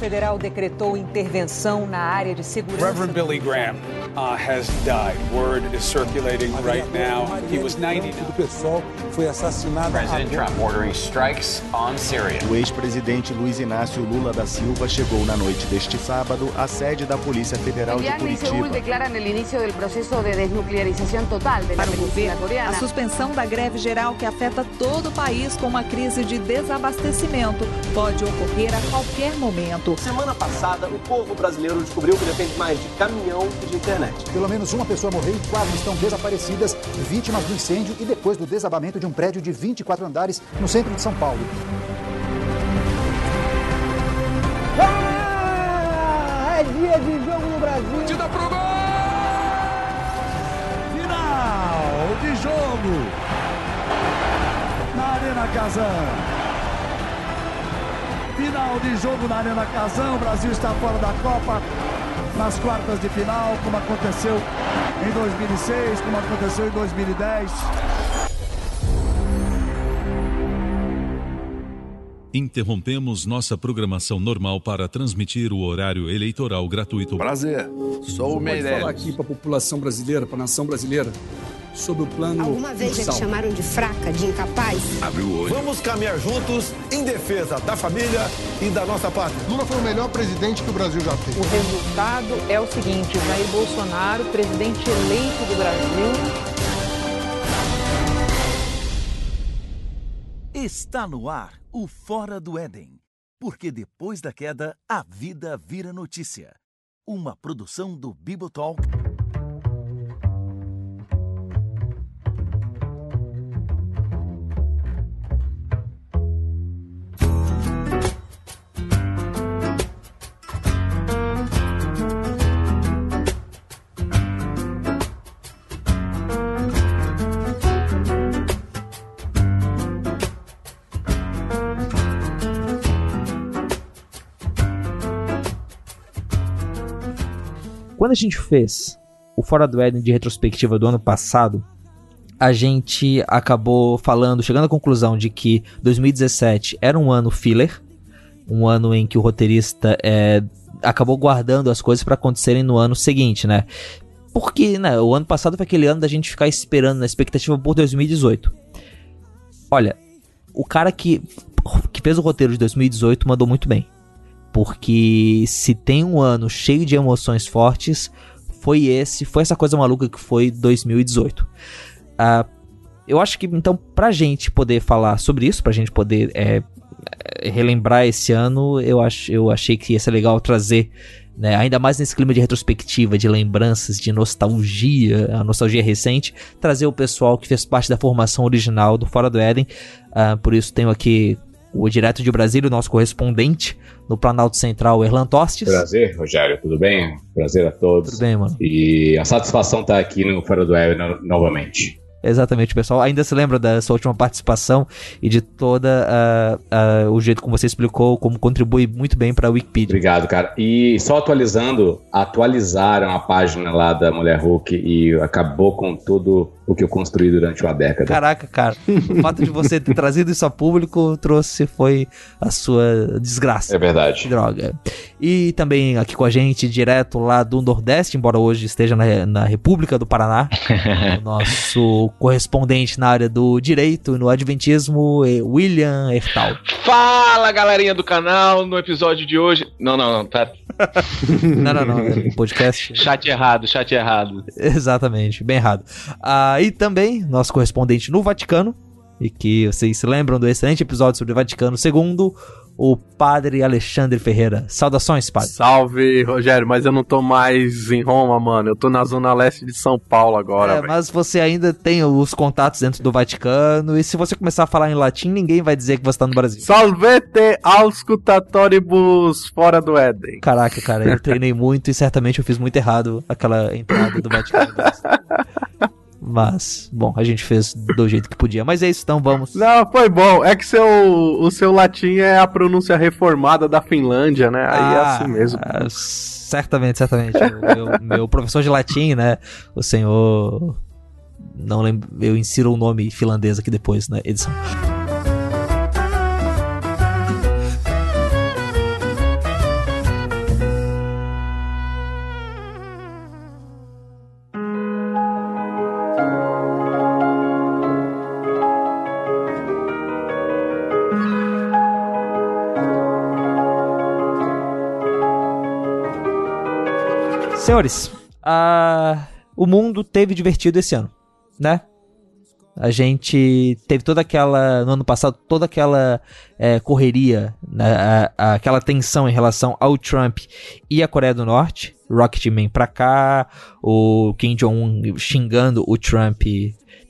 federal decretou intervenção na área de segurança. Reverend Billy Graham uh, has died. Word is circulating right now. He was 90 do pessoal foi assassinada President. Trump ordering strikes on Syria. O ex-presidente Luiz Inácio Lula da Silva chegou na noite deste sábado à sede da Polícia Federal de Curitiba. declaran el inicio del proceso de desnuclearización total de la Para o governo, a suspensão da greve geral que afeta todo o país com uma crise de desabastecimento pode ocorrer a qualquer momento. Semana passada, o povo brasileiro descobriu que depende mais de caminhão que de internet. Pelo menos uma pessoa morreu e quatro estão desaparecidas, vítimas do incêndio e depois do desabamento de um prédio de 24 andares no centro de São Paulo. Ah, é dia de jogo no Brasil. Final de jogo na Arena Casão. Final de jogo na Arena Casão. O Brasil está fora da Copa nas quartas de final, como aconteceu em 2006, como aconteceu em 2010. Interrompemos nossa programação normal para transmitir o horário eleitoral gratuito. Prazer, sou o Pode falar Meirelles. aqui para a população brasileira, para a nação brasileira, sobre o plano Alguma vez já te Ursal. chamaram de fraca, de incapaz? Abriu o olho. Vamos caminhar juntos em defesa da família e da nossa pátria. Lula foi o melhor presidente que o Brasil já teve. O resultado é o seguinte: Jair Bolsonaro, presidente eleito do Brasil. Está no ar o Fora do Éden. Porque depois da queda, a vida vira notícia. Uma produção do Bibotalk. Quando a gente fez o Fora do Éden de retrospectiva do ano passado, a gente acabou falando, chegando à conclusão de que 2017 era um ano filler, um ano em que o roteirista é, acabou guardando as coisas para acontecerem no ano seguinte, né? Porque né, o ano passado foi aquele ano da gente ficar esperando na expectativa por 2018. Olha, o cara que, que fez o roteiro de 2018 mandou muito bem. Porque se tem um ano cheio de emoções fortes, foi esse, foi essa coisa maluca que foi 2018. Ah, eu acho que então, pra gente poder falar sobre isso, pra gente poder é, é, relembrar esse ano, eu, ach, eu achei que ia ser legal trazer, né, ainda mais nesse clima de retrospectiva, de lembranças, de nostalgia, a nostalgia recente, trazer o pessoal que fez parte da formação original do Fora do Éden. Ah, por isso tenho aqui o direto de Brasília, o nosso correspondente no Planalto Central, Erlan Tostes. Prazer, Rogério, tudo bem? Prazer a todos. Tudo bem, mano. E a satisfação estar aqui no Fora do Web no- novamente. Exatamente, pessoal. Ainda se lembra da sua última participação e de toda ah, ah, o jeito como você explicou, como contribui muito bem para a Wikipedia. Obrigado, cara. E só atualizando, atualizaram a página lá da Mulher Hulk e acabou com tudo o que eu construí durante uma década. Caraca, cara. O fato de você ter trazido isso a público trouxe foi a sua desgraça. É verdade. Droga. E também aqui com a gente, direto lá do Nordeste, embora hoje esteja na, na República do Paraná, o nosso correspondente na área do direito e no adventismo, eh, William Ertal. Fala galerinha do canal, no episódio de hoje. Não, não, não, tá. Não, não, não. podcast. Chat errado, chat errado. Exatamente, bem errado. Ah, e também, nosso correspondente no Vaticano, e que vocês se lembram do excelente episódio sobre o Vaticano II, o padre Alexandre Ferreira. Saudações, padre. Salve, Rogério, mas eu não tô mais em Roma, mano. Eu tô na zona leste de São Paulo agora, É, velho. mas você ainda tem os contatos dentro do Vaticano, e se você começar a falar em latim, ninguém vai dizer que você tá no Brasil. Salvete auscultatoribus fora do Éden. Caraca, cara, eu treinei muito e certamente eu fiz muito errado aquela entrada do Vaticano. Mas, bom, a gente fez do jeito que podia. Mas é isso, então vamos. Não, foi bom. É que seu, o seu latim é a pronúncia reformada da Finlândia, né? Aí é Ah, assim mesmo. ah, certamente, certamente. o meu, meu professor de latim, né? O senhor. Não lembro. Eu insiro o um nome finlandês aqui depois na edição. Senhores, o mundo teve divertido esse ano, né? A gente teve toda aquela, no ano passado, toda aquela é, correria, né, a, a, aquela tensão em relação ao Trump e a Coreia do Norte. Rocketman pra cá, o Kim Jong-un xingando o Trump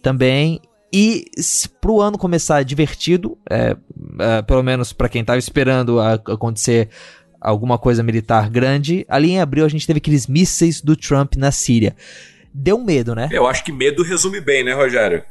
também. E pro ano começar divertido, é, é, pelo menos para quem tava esperando acontecer alguma coisa militar grande. Ali em abril a gente teve aqueles mísseis do Trump na Síria. Deu medo, né? Eu acho que medo resume bem, né, Rogério?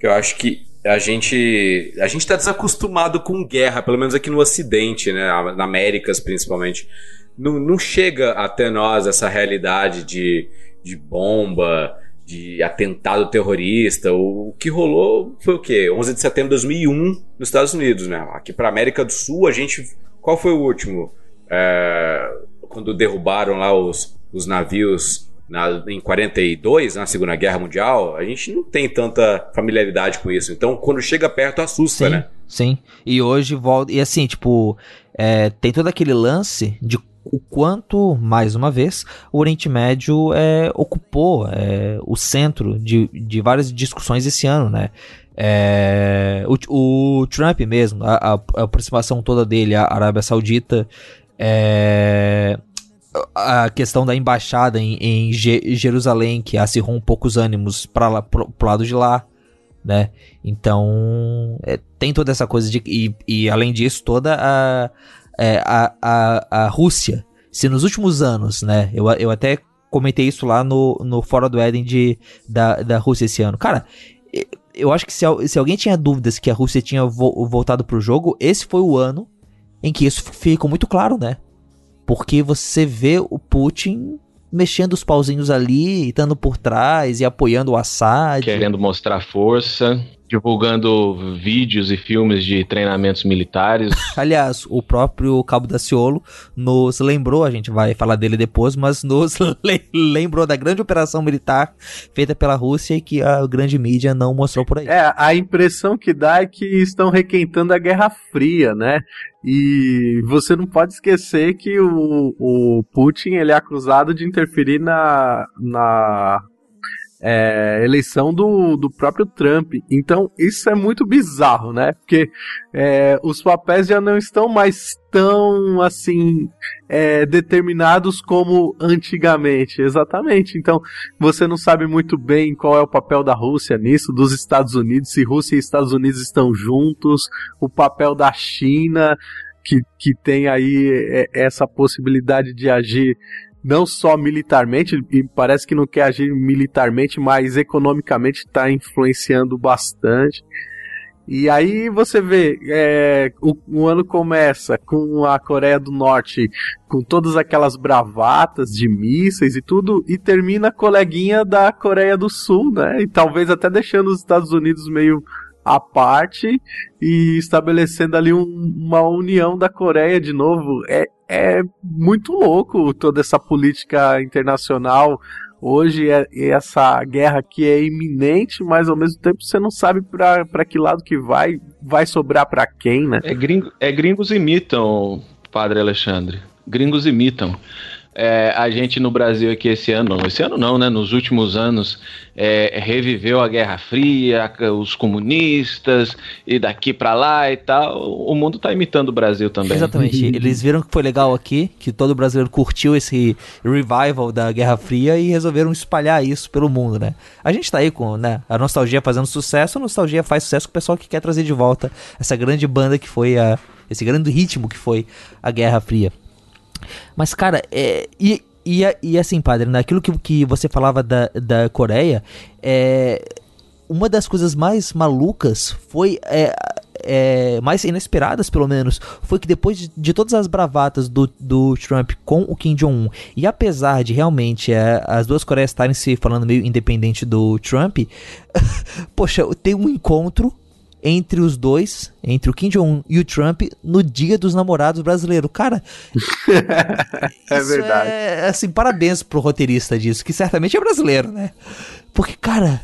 Eu acho que a gente a gente tá desacostumado com guerra, pelo menos aqui no Ocidente, né, na Américas principalmente. Não, não chega até nós essa realidade de, de bomba, de atentado terrorista. O, o, que rolou foi o quê? 11 de setembro de 2001 nos Estados Unidos, né? Aqui para América do Sul a gente qual foi o último? É, quando derrubaram lá os, os navios na, em 42, na Segunda Guerra Mundial, a gente não tem tanta familiaridade com isso. Então, quando chega perto, assusta, sim, né? Sim. E hoje volta. E assim, tipo, é, tem todo aquele lance de o quanto, mais uma vez, o Oriente Médio é, ocupou é, o centro de, de várias discussões esse ano, né? É, o, o, Trump mesmo, a, a, a, aproximação toda dele à Arábia Saudita, é, a questão da embaixada em, em Jerusalém, que acirrou um pouco os ânimos para pro, pro lado de lá, né? Então, é, tem toda essa coisa de. E, e além disso, toda a, é, a, a, a Rússia. Se nos últimos anos, né? Eu, eu até comentei isso lá no, no Fora do Éden de, da, da Rússia esse ano. Cara, eu acho que se, se alguém tinha dúvidas que a Rússia tinha vo voltado pro jogo, esse foi o ano em que isso ficou muito claro, né? Porque você vê o Putin mexendo os pauzinhos ali, estando por trás e apoiando o Assad. Querendo mostrar força divulgando vídeos e filmes de treinamentos militares. Aliás, o próprio Cabo Daciolo nos lembrou, a gente vai falar dele depois, mas nos lembrou da grande operação militar feita pela Rússia e que a grande mídia não mostrou por aí. É, a impressão que dá é que estão requentando a Guerra Fria, né? E você não pode esquecer que o, o Putin ele é acusado de interferir na, na é, eleição do, do próprio Trump. Então, isso é muito bizarro, né? Porque é, os papéis já não estão mais tão, assim, é, determinados como antigamente. Exatamente. Então, você não sabe muito bem qual é o papel da Rússia nisso, dos Estados Unidos, se Rússia e Estados Unidos estão juntos, o papel da China. Que, que tem aí é, essa possibilidade de agir não só militarmente, e parece que não quer agir militarmente, mas economicamente está influenciando bastante. E aí você vê, é, o, o, ano começa com a Coreia do Norte com todas aquelas bravatas de mísseis e tudo, e termina coleguinha da Coreia do Sul, né? E talvez até deixando os Estados Unidos meio à parte e estabelecendo ali um, uma união da Coreia de novo. É, é muito louco toda essa política internacional hoje é, essa guerra que é iminente, mas ao mesmo tempo você não sabe para que lado que vai, vai sobrar para quem, né? É, gringo, é gringos imitam, Padre Alexandre. Gringos imitam é, a gente no Brasil aqui esse ano, não, esse ano não, né? Nos últimos anos, é, reviveu a Guerra Fria, os comunistas, e daqui para lá e tal. O mundo está imitando o Brasil também. Exatamente. Eles viram que foi legal aqui, que todo brasileiro curtiu esse revival da Guerra Fria e resolveram espalhar isso pelo mundo, né? A gente tá aí com né, a nostalgia fazendo sucesso, a nostalgia faz sucesso com o pessoal que quer trazer de volta essa grande banda que foi a. Esse grande ritmo que foi a Guerra Fria. Mas, cara, é, e, e, e assim, padre, naquilo que, que você falava da, da Coreia, é, uma das coisas mais malucas foi é, é, mais inesperadas, pelo menos, foi que depois de, de, todas as bravatas do, do Trump com o Kim Jong-un, e apesar de realmente é, as duas Coreias estarem se falando meio independente do Trump, poxa, tem um encontro entre os dois, entre o Kim Jong-un e o Trump, no dia dos namorados brasileiros. Cara, é verdade. É, assim, parabéns pro roteirista disso, que certamente é brasileiro, né? Porque, cara,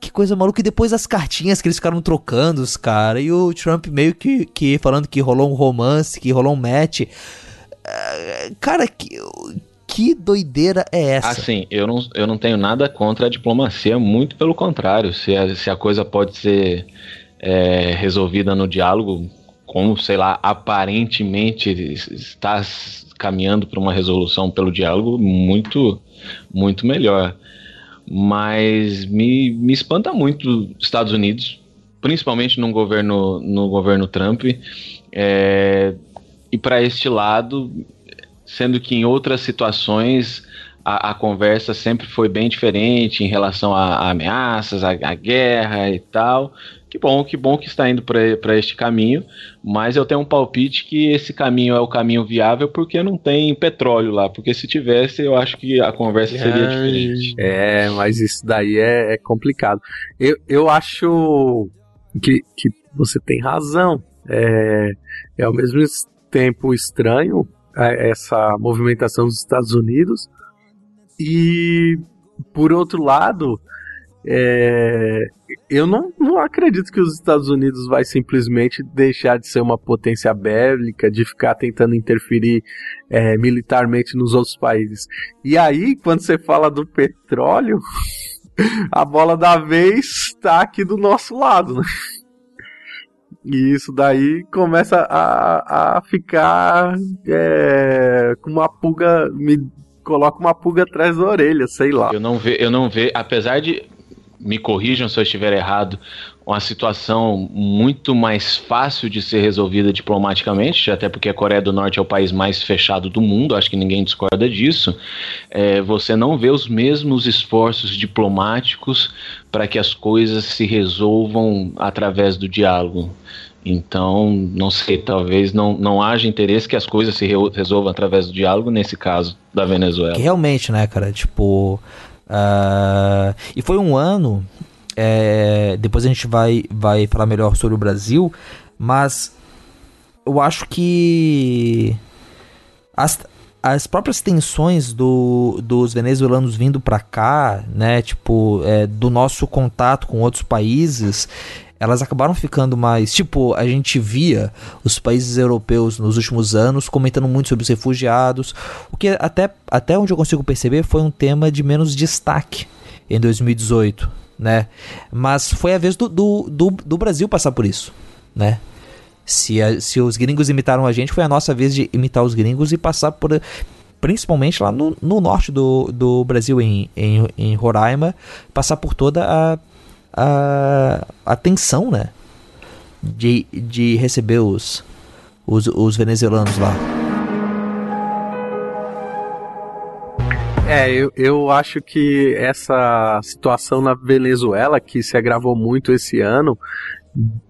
que coisa maluca. E depois as cartinhas que eles ficaram trocando, os cara, e o Trump meio que, que falando que rolou um romance, que rolou um match. Uh, cara, que que doideira é essa? Assim, eu não, eu não tenho nada contra a diplomacia, muito pelo contrário. Se a, se a coisa pode ser é, resolvida no diálogo, como, sei lá, aparentemente está caminhando para uma resolução pelo diálogo, muito, muito melhor. Mas me, me espanta muito os Estados Unidos, principalmente no governo, no governo Trump, é, e para este lado, sendo que em outras situações a, a, conversa sempre foi bem diferente em relação a, a ameaças, a, a, guerra e tal. Que bom, que bom que está indo para este caminho, mas eu tenho um palpite que esse caminho é o caminho viável porque não tem petróleo lá, porque se tivesse eu acho que a conversa seria diferente. É, mas isso daí é, é complicado. Eu, eu acho que, que você tem razão. É, é ao mesmo tempo estranho é, essa movimentação dos Estados Unidos e por outro lado é, eu não, não acredito que os Estados Unidos vai simplesmente deixar de ser uma potência bélica, de ficar tentando interferir é, militarmente nos outros países. E aí, quando você fala do petróleo, a bola da vez está aqui do nosso lado, né? E isso daí começa a, a ficar é, com uma pulga. Me coloca uma pulga atrás da orelha, sei lá. Eu não vejo, eu não vejo, apesar de me corrijam se eu estiver errado, uma situação muito mais fácil de ser resolvida diplomaticamente, até porque a Coreia do Norte é o país mais fechado do mundo, acho que ninguém discorda disso. É, você não vê os mesmos esforços diplomáticos para que as coisas se resolvam através do diálogo. Então, não sei, talvez não, não haja interesse que as coisas se resolvam através do diálogo, nesse caso da Venezuela. Realmente, né, cara? Tipo, Uh, e foi um ano. É, depois a gente vai, vai falar melhor sobre o Brasil, mas eu acho que as, as próprias tensões do, dos venezuelanos vindo para cá, né, tipo, é, do nosso contato com outros países, elas acabaram ficando mais. Tipo, a gente via os países europeus nos últimos anos comentando muito sobre os refugiados, o que até, até onde eu consigo perceber foi um tema de menos destaque em 2018, né? Mas foi a vez do, do, do, do Brasil passar por isso, né? Se, a, se os gringos imitaram a gente, foi a nossa vez de imitar os gringos e passar por. Principalmente lá no, no norte do, do Brasil, em, em, em Roraima, passar por toda a a atenção, né? De, de receber os, os, os venezuelanos lá. É, eu, eu acho que essa situação na Venezuela, que se agravou muito esse ano,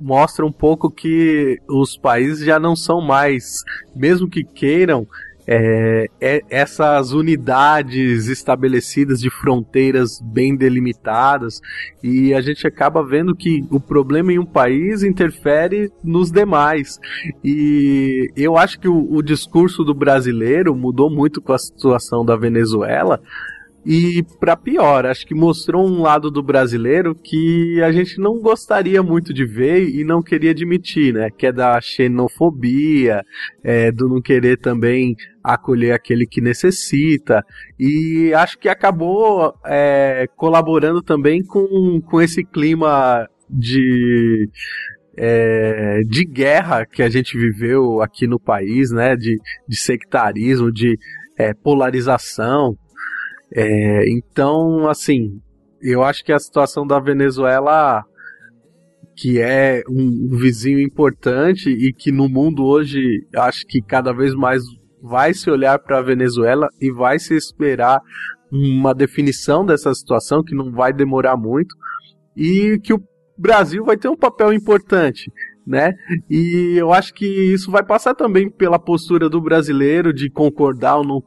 mostra um pouco que os países já não são mais, mesmo que queiram, é, é, essas unidades estabelecidas de fronteiras bem delimitadas e a gente acaba vendo que o problema em um país interfere nos demais. E eu acho que o, o discurso do brasileiro mudou muito com a situação da Venezuela e para pior, acho que mostrou um lado do brasileiro que a gente não gostaria muito de ver e não queria admitir, né? Que é da xenofobia, é, do não querer também acolher aquele que necessita. E acho que acabou é, colaborando também com, com esse clima de. É, de guerra que a gente viveu aqui no país, né? De, de sectarismo, de é, polarização. É, então, assim, eu acho que a situação da Venezuela, que é um, vizinho importante e que no mundo hoje acho que cada vez mais vai se olhar para a Venezuela e vai se esperar uma definição dessa situação que não vai demorar muito e que o Brasil vai ter um papel importante. né? E eu acho que isso vai passar também pela postura do brasileiro de concordar ou não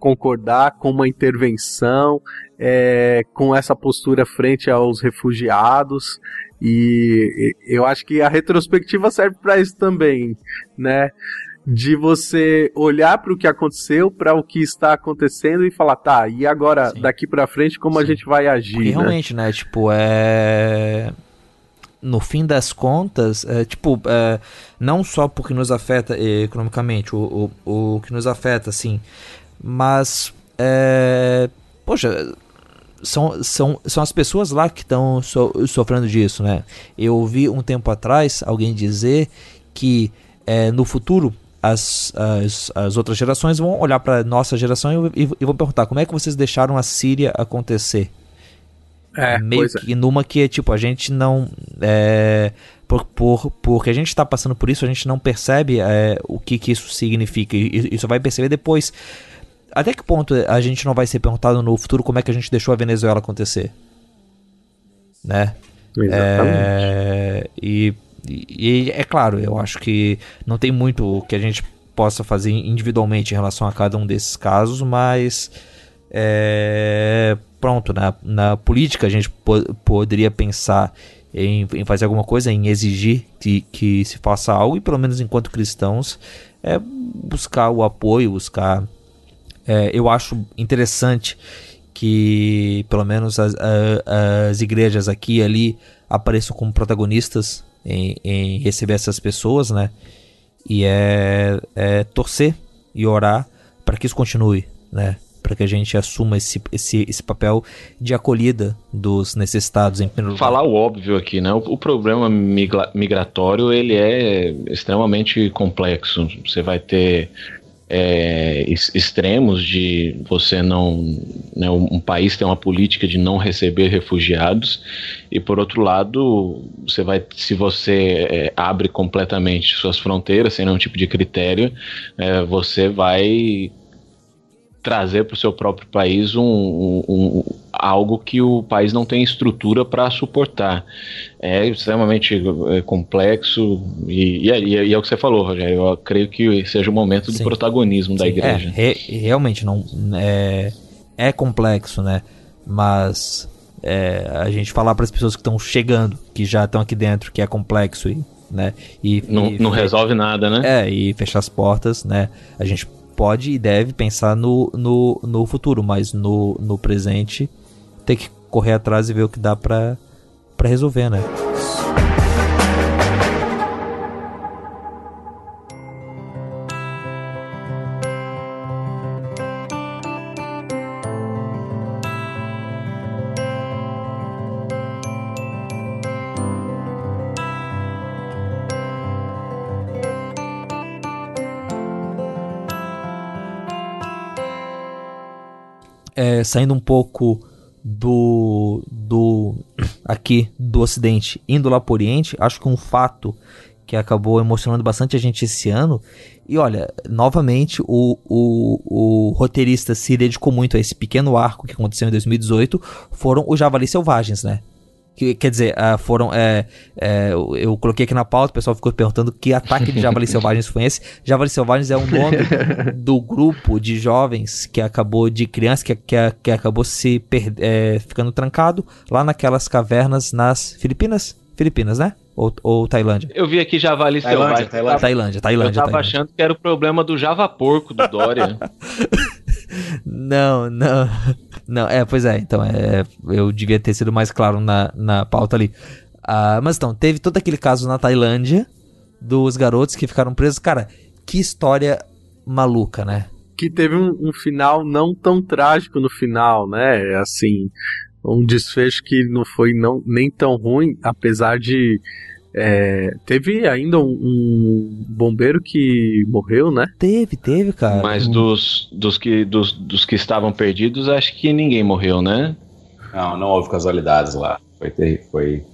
concordar com uma intervenção, é, com essa postura frente aos refugiados. E eu acho que a retrospectiva serve para isso também, né? De você olhar para o que aconteceu, para o que está acontecendo e falar, tá, e agora, Sim. daqui para frente, como Sim. a gente vai agir? Porque né? realmente, né? Tipo, é no fim das contas, é, tipo, é, não só porque nos afeta economicamente, o, o, o que nos afeta, assim, mas, é, poxa, são, são, são as pessoas lá que estão so, sofrendo disso, né? Eu ouvi um tempo atrás alguém dizer que é, no futuro as, as, as outras gerações vão olhar para nossa geração e, e, vão perguntar como é que vocês deixaram a Síria acontecer. É, Meio que é. numa que tipo a gente não é, por, por, porque a gente está passando por isso a gente não percebe é, o que, que isso significa e isso vai perceber depois até que ponto a gente não vai ser perguntado no futuro como é que a gente deixou a Venezuela acontecer? Né? Exatamente. É, e, e é claro, eu acho que não tem muito que a gente possa fazer individualmente em relação a cada um desses casos, mas é, pronto, na, na política a gente po poderia pensar em, em, fazer alguma coisa, em exigir que, que se faça algo, e pelo menos enquanto cristãos, é buscar o apoio, buscar é, eu acho interessante que pelo menos as, as igrejas aqui e ali apareçam como protagonistas em, em receber essas pessoas, né? E é, é torcer e orar para que isso continue, né? Para que a gente assuma esse, esse, esse papel de acolhida dos necessitados em primeiro lugar. Falar o óbvio aqui, né? O, o problema migratório ele é extremamente complexo. Você vai ter é, extremos de você não. Né, um país tem uma política de não receber refugiados, e por outro lado, você vai, se você é, abre completamente suas fronteiras sem nenhum tipo de critério, é, você vai trazer para o seu próprio país um, um, um, algo que o país não tem estrutura para suportar. É extremamente é, complexo e, e, é, e, é, o que você falou, Rogério. Eu creio que seja o momento Sim. do protagonismo Sim. da igreja. É, re, realmente não é, é complexo, né? Mas é, a gente falar para as pessoas que estão chegando, que já estão aqui dentro, que é complexo e né? E, não, e, não resolve nada, né? É, e fechar as portas, né? A gente pode e deve pensar no, no, no futuro, mas no, no presente tem que correr atrás e ver o que dá para resolver, né? é, saindo um pouco do, do aqui do Ocidente, indo lá para o Oriente, acho que um fato que acabou emocionando bastante a gente esse ano. E olha, novamente, o, o, o roteirista se dedicou muito a esse pequeno arco que aconteceu em 2018, foram os Javalis Selvagens, né? Que, quer dizer, uh, foram. É, é, eu, coloquei aqui na pauta, o pessoal ficou perguntando que ataque de Javalis Selvagens foi esse. Javalis Selvagens é o nome do grupo de jovens que acabou, de crianças, que, que, que acabou se per, é, ficando trancado lá naquelas cavernas nas Filipinas? Filipinas, né? Ou, ou Tailândia? Eu vi aqui Javali Tailândia, Tailândia, Tailândia, Tailândia. Eu tava Tailândia. achando que era o problema do Java Porco do Dória. não, não. Não, é, pois é, então é, eu devia ter sido mais claro na, na pauta ali. Ah, mas então, teve todo aquele caso na Tailândia dos garotos que ficaram presos. Cara, que história maluca, né? Que teve um, um final não tão trágico no final, né? Assim, um desfecho que não foi não, nem tão ruim, apesar de é, teve ainda um, um, bombeiro que morreu, né? Teve, teve, cara. Mas dos, dos, que, dos, dos que estavam perdidos, acho que ninguém morreu, né? Não, não houve casualidades lá. Foi, foi,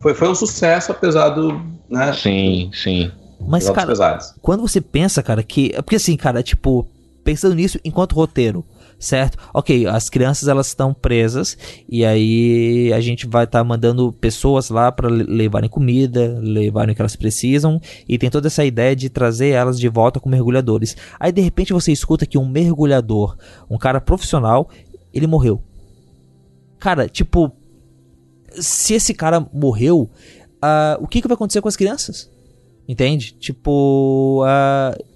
foi, foi um sucesso, apesar do. Né, sim, sim. Mas, cara, quando você pensa, cara, que. Porque assim, cara, tipo, pensando nisso enquanto roteiro, certo? Ok, as crianças elas estão presas e aí a gente vai estar tá mandando pessoas lá para levarem comida, levarem o que elas precisam e tem toda essa ideia de trazer elas de volta com mergulhadores. Aí de repente você escuta que um mergulhador, um cara profissional, ele morreu. Cara, tipo, se esse cara morreu, uh, o que, que vai acontecer com as crianças? Entende? Tipo, uh,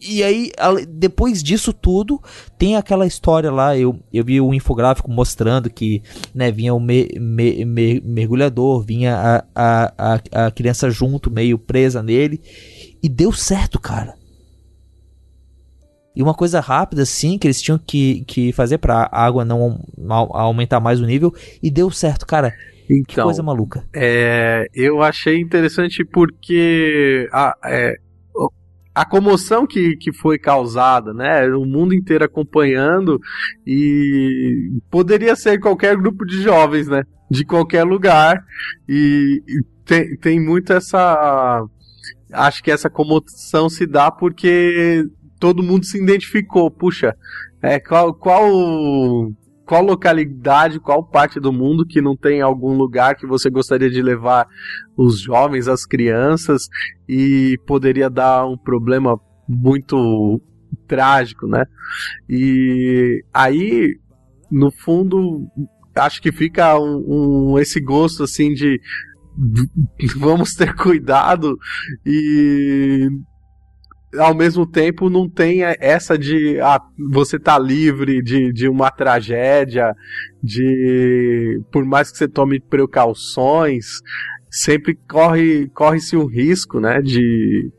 e aí, depois disso tudo, tem aquela história lá. Eu, eu vi um infográfico mostrando que né, vinha o me, me, me, mergulhador, vinha a, a, a, a criança junto, meio presa nele. E deu certo, cara. E uma coisa rápida, assim, que eles tinham que, que fazer pra água não aumentar mais o nível. E deu certo, cara. Então, que coisa maluca. É, eu achei interessante porque. Ah, é, a comoção que, que foi causada, né? O mundo inteiro acompanhando e poderia ser qualquer grupo de jovens, né? De qualquer lugar e, e tem, tem muito essa acho que essa comoção se dá porque todo mundo se identificou. Puxa, é, qual, qual qual localidade, qual parte do mundo que não tem algum lugar que você gostaria de levar os jovens, as crianças e poderia dar um problema muito trágico, né? E aí, no fundo, acho que fica um, um esse gosto assim de vamos ter cuidado e ao mesmo tempo não tem essa de ah, você tá livre de, de uma tragédia, de por mais que você tome precauções, sempre corre corre-se um risco, né, de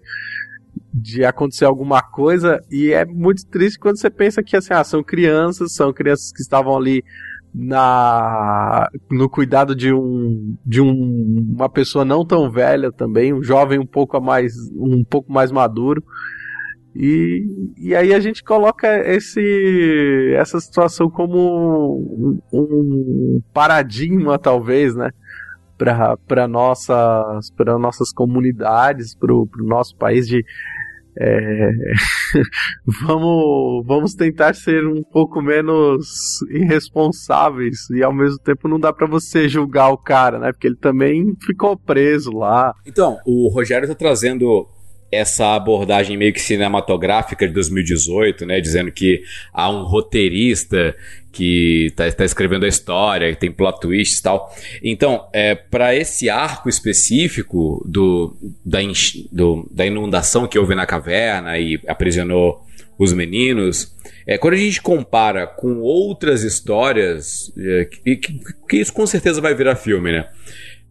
de acontecer alguma coisa. E é muito triste quando você pensa que assim, ah, são crianças, são crianças que estavam ali na no cuidado de um de um, uma pessoa não tão velha também, um jovem um pouco mais um pouco mais maduro. E, e aí a gente coloca esse essa situação como um, um paradigma talvez, né? Para nossas, para nossas comunidades, para o nosso país de é, vamos, vamos tentar ser um pouco menos irresponsáveis e ao mesmo tempo não dá para você julgar o cara, né? Porque ele também ficou preso lá. Então, o Rogério tá trazendo essa abordagem meio que cinematográfica de 2018, né, dizendo que há um roteirista que está tá escrevendo a história, que tem plot twists e tal. Então, é, para esse arco específico do da, in, do, da inundação que houve na caverna e aprisionou os meninos, é, quando a gente compara com outras histórias, é, que, que, que isso com certeza vai virar filme, né?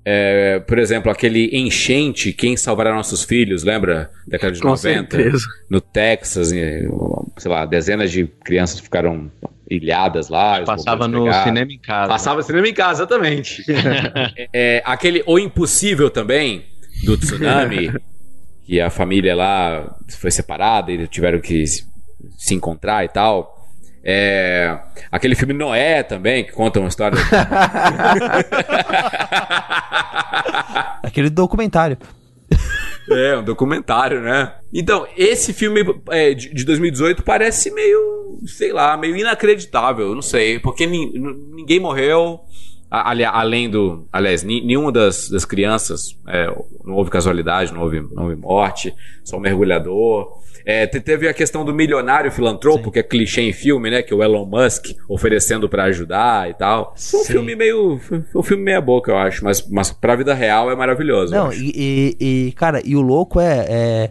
É, por exemplo, aquele enchente, quem salvará nossos filhos, lembra? Década de Com 90? Certeza. No Texas, sei lá, dezenas de crianças ficaram ilhadas lá. Passava no cinema em casa. Passava no cinema em casa, exatamente. é, aquele O Impossível também, do tsunami, que a família lá foi separada e tiveram que se encontrar e tal. É, aquele filme Noé também, que conta uma história. aquele documentário. É, um documentário, né? Então, esse filme é, de, de 2018 parece meio, sei lá, meio inacreditável, não sei, porque ninguém morreu, além do. Aliás, nenhuma das, das crianças, é, não houve casualidade, não houve, não houve morte, só um mergulhador. É, teve a questão do milionário filantropo, Sim. que é clichê em filme, né? Que o Elon Musk oferecendo para ajudar e tal. Foi um Sim. filme meio. Um filme meia boca, eu acho. Mas, mas pra vida real é maravilhoso. Não, e, e, e, cara, e o louco é, é.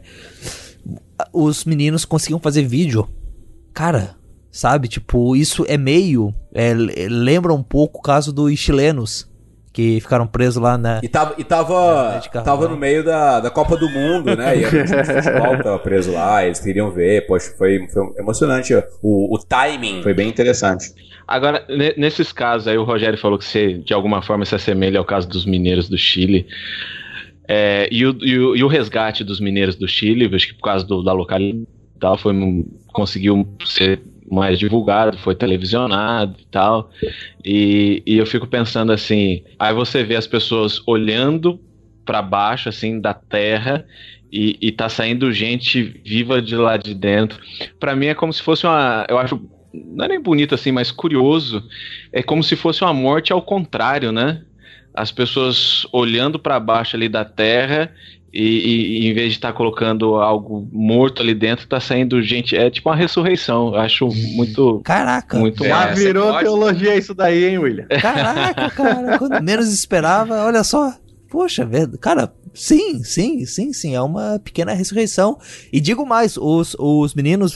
Os meninos conseguiam fazer vídeo. Cara, sabe? Tipo, isso é meio. É, lembra um pouco o caso dos chilenos que ficaram presos lá na. E tava, e tava, tava no meio da, da Copa do Mundo, né? E a futebol tava preso lá, eles queriam ver. Poxa, foi, foi emocionante. O, o timing foi bem interessante. Agora, nesses casos aí, o Rogério falou que você, de alguma forma, se assemelha ao caso dos mineiros do Chile. É, e, o, e, o, e, o, resgate dos mineiros do Chile, acho que por causa do, da localidade foi, conseguiu ser mais divulgado, foi televisionado e tal. E, e eu fico pensando assim, aí você vê as pessoas olhando para baixo assim da terra e, e tá saindo gente viva de lá de dentro. Para mim é como se fosse uma, eu acho não é nem bonito assim, mas curioso. É como se fosse uma morte ao contrário, né? As pessoas olhando para baixo ali da terra e, e, em vez de estar tá colocando algo morto ali dentro, tá saindo gente. É tipo uma ressurreição. Eu acho muito. Caraca! Muito Já massa. virou teologia isso daí, hein, William? Caraca, cara. Quando menos esperava, olha só. Poxa, velho, cara, sim, sim, sim, sim, é uma pequena ressurreição. E digo mais, os, os meninos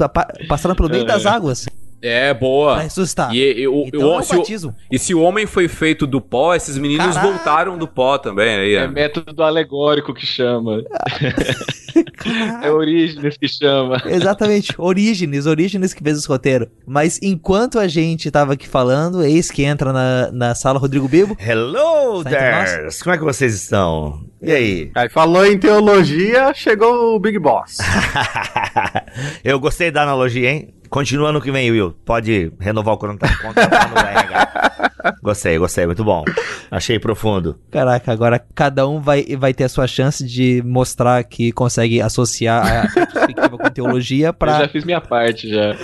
passaram pelo meio das águas. É, boa. Pra ressuscitar. E, e, o, Então o- é um se o- batismo. e se o homem foi feito do pó, esses meninos Caraca. voltaram do pó também. Aí, É é. método alegórico que chama. é Orígenes que chama. Exatamente, Orígenes, Orígenes que fez esse roteiro. Mas enquanto a gente tava aqui falando, eis que entra na, na sala Rodrigo Bibo. Hello Tá nós? there! Como é que vocês estão? E aí? Aí falou em teologia, chegou o Big Boss. Eu gostei da analogia, hein? Continua no que vem, Will. Pode renovar o contrato no RH. Gostei, gostei, muito bom. Achei profundo. Caraca, agora cada um vai, vai ter a sua chance de mostrar que consegue associar a retrospectiva com teologia Eu pra. já fiz minha parte já.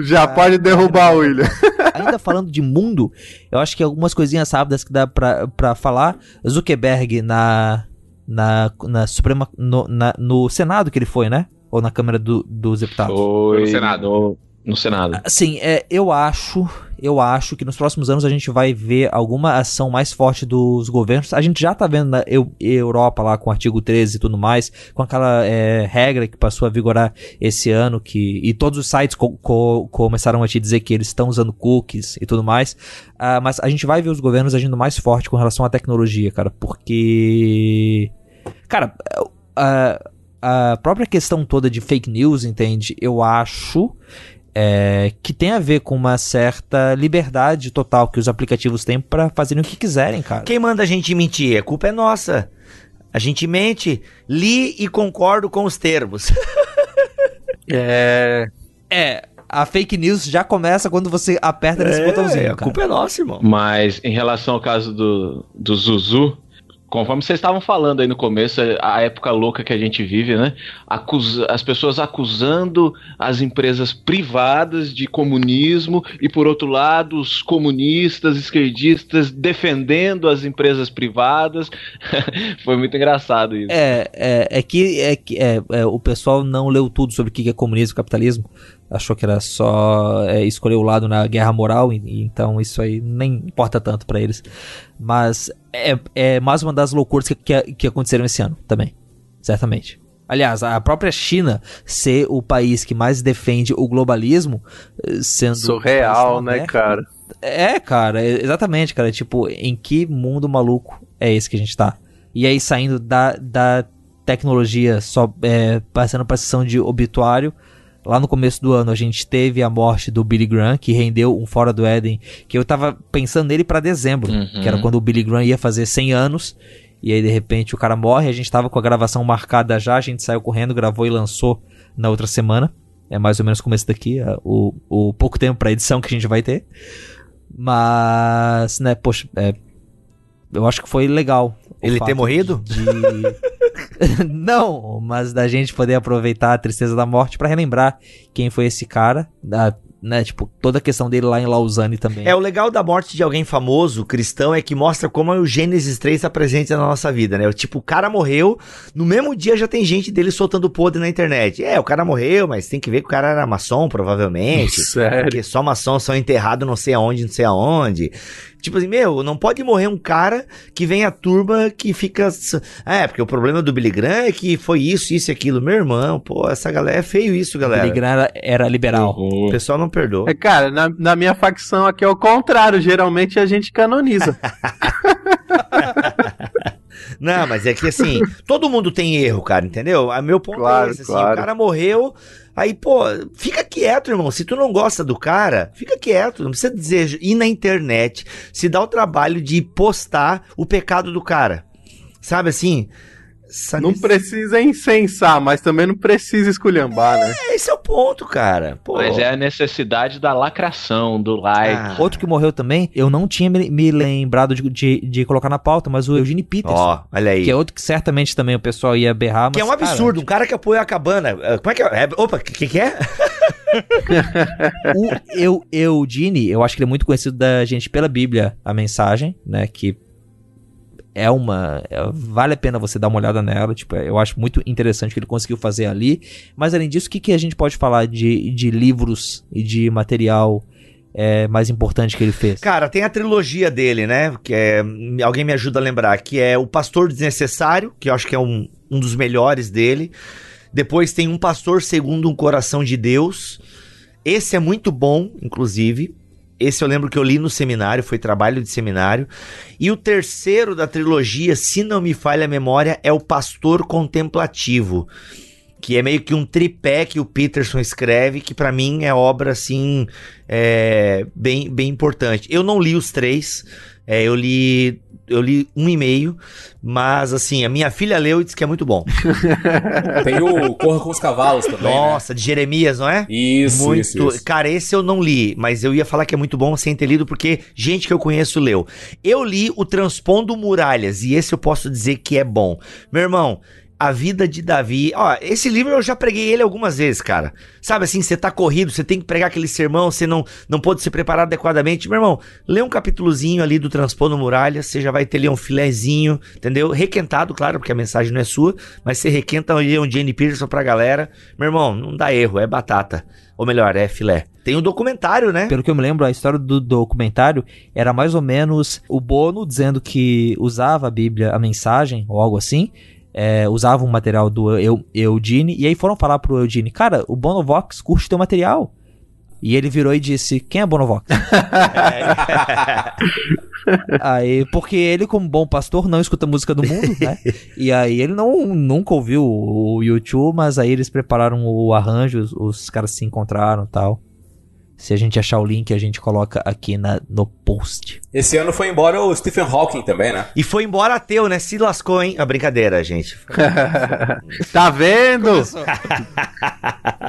Já pode derrubar o William. Ainda falando de mundo, eu acho que algumas coisinhas rápidas que dá pra, pra falar. Zuckerberg na. Na, na Suprema. No, na- no Senado que ele foi, né? Ou na Câmara do- dos Deputados? Foi no Senado. No, no Senado. Assim, é, eu acho, eu acho que nos próximos anos a gente vai ver alguma ação mais forte dos governos. A gente já tá vendo na Eu- Europa lá com o artigo 13 e tudo mais, com aquela é, regra que passou a vigorar esse ano, que e todos os sites co- co- começaram a te dizer que eles estão usando cookies e tudo mais. Ah, mas a gente vai ver os governos agindo mais forte com relação à tecnologia, cara, porque. Cara, a, a própria questão toda de fake news, entende? Eu acho é, que tem a ver com uma certa liberdade total que os aplicativos têm pra fazerem o que quiserem, cara. Quem manda a gente mentir? A culpa é nossa. A gente mente, li e concordo com os termos. É. É, a fake news já começa quando você aperta nesse botãozinho. a cara. culpa é nossa, irmão. Mas em relação ao caso do, do Zuzu, conforme vocês estavam falando aí no começo, a época louca que a gente vive, né? Acusa- as pessoas acusando as empresas privadas de comunismo e, por outro lado, os comunistas, esquerdistas defendendo as empresas privadas. Foi muito engraçado isso. É, é, é que, é, que é, é, o pessoal não leu tudo sobre o que é comunismo e capitalismo. Achou que era só é, escolher o lado na guerra moral, e, e então isso aí nem importa tanto pra eles. Mas é, é mais uma das loucuras que, que, que aconteceram esse ano também. Certamente. Aliás, a própria China ser o país que mais defende o globalismo, eh, sendo. Surreal, país tão né, cara? é, cara, é- exatamente, cara. Tipo, em que mundo maluco é esse que a gente tá? E aí, saindo da, da tecnologia, só é, passando pra sessão de obituário. Lá no começo do ano a gente teve a morte do Billy Graham, que rendeu um Fora do Éden, que eu tava pensando nele pra dezembro, Uhum. que era quando o Billy Graham ia fazer 100 anos. E aí, de repente, o cara morre, a gente tava com a gravação marcada já, a gente saiu correndo, gravou e lançou na outra semana. É mais ou menos o começo daqui, é, o, o pouco tempo pra edição que a gente vai ter. Mas, né, poxa, é, eu acho que foi legal. Ele ter morrido? de- Não, mas da gente poder aproveitar a tristeza da morte pra relembrar quem foi esse cara, da, né, tipo, toda a questão dele lá em Lausanne também. É, o legal da morte de alguém famoso, cristão, é que mostra como o Gênesis 3 está presente na nossa vida, né? Tipo, o cara morreu, no mesmo dia já tem gente dele soltando podre na internet. É, o cara morreu, mas tem que ver que o cara era maçom, provavelmente. Sério? Porque só maçons são enterrados não sei aonde, não sei aonde. Tipo assim, meu, não pode morrer um cara que vem a turma que fica. É, porque o problema do Billy Graham é que foi isso, isso e aquilo. Meu irmão, pô, essa galera é feio isso, galera. Billy Graham era, era liberal. O pessoal não perdoa. É, cara, na, na minha facção aqui é o contrário. Geralmente a gente canoniza. Não, mas é que assim, todo mundo tem erro, cara, entendeu? A meu ponto Claro, é esse, assim, claro. o cara morreu, aí, pô, fica quieto, irmão. Se tu não gosta do cara, fica quieto, não precisa dizer, ir na internet, se dá o trabalho de postar o pecado do cara. Sabe assim? Sabe Não precisa incensar, mas também não precisa esculhambar, né? Esse é o ponto, cara. Pô. Mas é a necessidade da lacração, do like. Ah. Outro que morreu também, eu não tinha me, me lembrado de, de, de colocar na pauta, mas o Eugene Peterson. Ó, olha aí. Que é outro que certamente também o pessoal ia berrar, mas. Que é um cara, absurdo, um cara que apoia a cabana. ah, Como é que é? É, Opa, o que, que é? o eu, Eudine, eu acho que ele é muito conhecido da gente pela Bíblia, a mensagem, né? Que é uma. é- vale a pena você dar uma olhada nela. Tipo, eu acho muito interessante o que ele conseguiu fazer ali. Mas além disso, o que, que a gente pode falar de, de livros e de material é, mais importante que ele fez? Cara, tem a trilogia dele, né? Que é. Alguém me ajuda a lembrar, que é O Pastor Desnecessário, que eu acho que é um, um dos melhores dele. Depois tem Um Pastor Segundo um Coração de Deus. Esse é muito bom, inclusive. Esse eu lembro que eu li no seminário, foi trabalho de seminário. E o terceiro da trilogia, se não me falha a memória, é O Pastor Contemplativo. Que é meio que um tripé que o Peterson escreve, que pra mim é obra assim, é, bem, bem importante. Eu não li os três, é, eu li eu li um e meio, mas assim, a minha filha leu e disse que é muito bom. Tem o Corra com os Cavalos também. Nossa, de Jeremias, não é? Isso, muito. isso, isso. Cara, esse eu não li, mas eu ia falar que é muito bom sem ter lido, porque gente que eu conheço leu. Eu li o Transpondo Muralhas, e esse eu posso dizer que é bom. Meu irmão. A vida de Davi. Ó, esse livro eu já preguei ele algumas vezes, cara. Sabe assim, você tá corrido, você tem que pregar aquele sermão, você não, não pode se preparar adequadamente. Meu irmão, lê um capítulozinho ali do Transpondo Muralhas, você já vai ter ali um filezinho, entendeu? Requentado, claro, porque a mensagem não é sua, mas você requenta ali um Jane Peterson pra galera. Meu irmão, não dá erro, é batata. Ou melhor, é filé. Tem o documentário, né? Pelo que eu me lembro, a história do documentário era mais ou menos o Bono dizendo que usava a Bíblia, a mensagem, ou algo assim. É, usava um material do Eu- Eugene, e aí foram falar pro Eugene, cara, o Bonovox curte teu material. E ele virou e disse, quem é Bonovox? aí, porque ele, como bom pastor, não escuta música do mundo, né? E aí ele não, nunca ouviu o YouTube, mas aí eles prepararam o arranjo, os, os caras se encontraram e tal. Se a gente achar o link, a gente coloca aqui na, no post. Esse ano foi embora o Stephen Hawking também, né? E foi embora ateu, né? Se lascou, hein? A brincadeira, gente. tá vendo?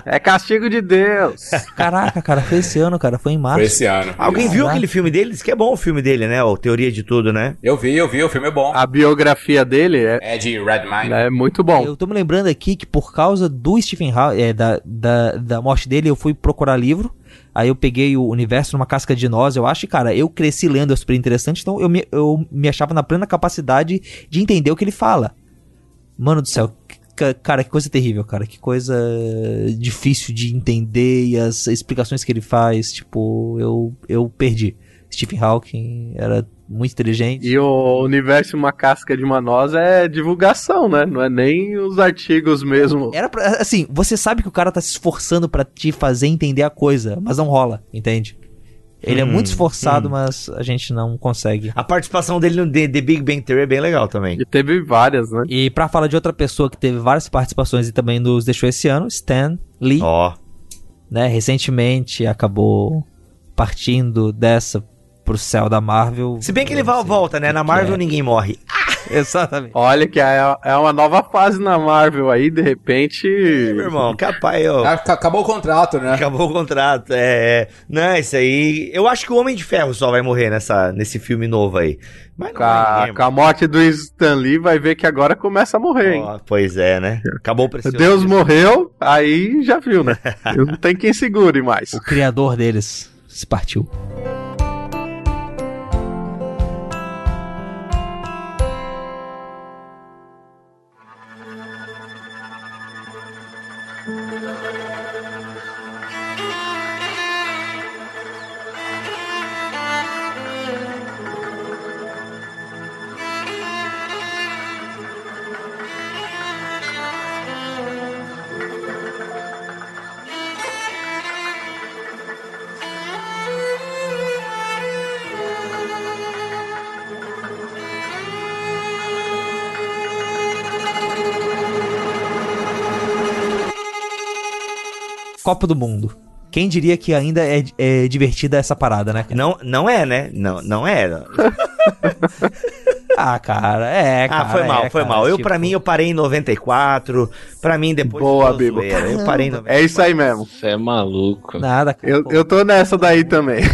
é castigo de Deus. Caraca, cara, foi esse ano, cara. Foi em março. Foi esse ano. Alguém viu aquele filme dele? Diz que é bom o filme dele, né? O Teoria de Tudo, né? Eu vi, eu vi, o filme é bom. A biografia dele é, É de Redmine. é muito bom. Eu tô me lembrando aqui que por causa do Stephen Hawking, é, da, da, da morte dele, eu fui procurar livro. Aí eu peguei o universo numa casca de nós, eu acho, e, cara, eu cresci lendo, é super interessante, então eu me, eu me achava na plena capacidade de entender o que ele fala. Mano do céu, ca- cara, que coisa terrível, cara, que coisa difícil de entender e as explicações que ele faz, tipo, eu, eu perdi. Stephen Hawking era muito inteligente. E o universo Uma Casca de Manosa é divulgação, né? Não é nem os artigos mesmo. Era pra, assim, você sabe que o cara tá se esforçando pra te fazer entender a coisa, mas não rola, entende? Ele é Hum, muito esforçado, hum. mas a gente não consegue. A participação dele no The, The Big Bang Theory é bem legal também. E teve várias, né? E pra falar de outra pessoa que teve várias participações e também nos deixou esse ano, Stan Lee, Ó. né, recentemente acabou partindo dessa pro céu da Marvel. Se bem que ele vai à volta, né? Na Marvel é. ninguém morre. Exatamente. Olha que é, é uma nova fase na Marvel aí, de repente. Meu irmão, capaz, ó. Ah, ca- Acabou o contrato, né? Acabou o contrato, é, é. Não, isso aí. Eu acho que o Homem de Ferro só vai morrer nessa, nesse filme novo aí. Mas não Com a, vai ninguém, com a morte do Stan Lee, vai ver que agora começa a morrer, hein? Pois é, né? Acabou o precioso. Deus morreu, aí já viu, né? Não tem quem segure mais. O criador deles se partiu. Copa do Mundo. Quem diria que ainda é, é divertida essa parada, né? cara? Não, não é, né? Não, não é. Ah, cara, é, cara. ah, foi mal, é, foi cara, mal. Eu, tipo, pra mim, eu parei em 94. Pra mim, depois. Boa, Bibo. zoeira. Eu parei em 94. É isso aí mesmo. Você é maluco. Nada, cara. Eu, eu tô nessa daí também.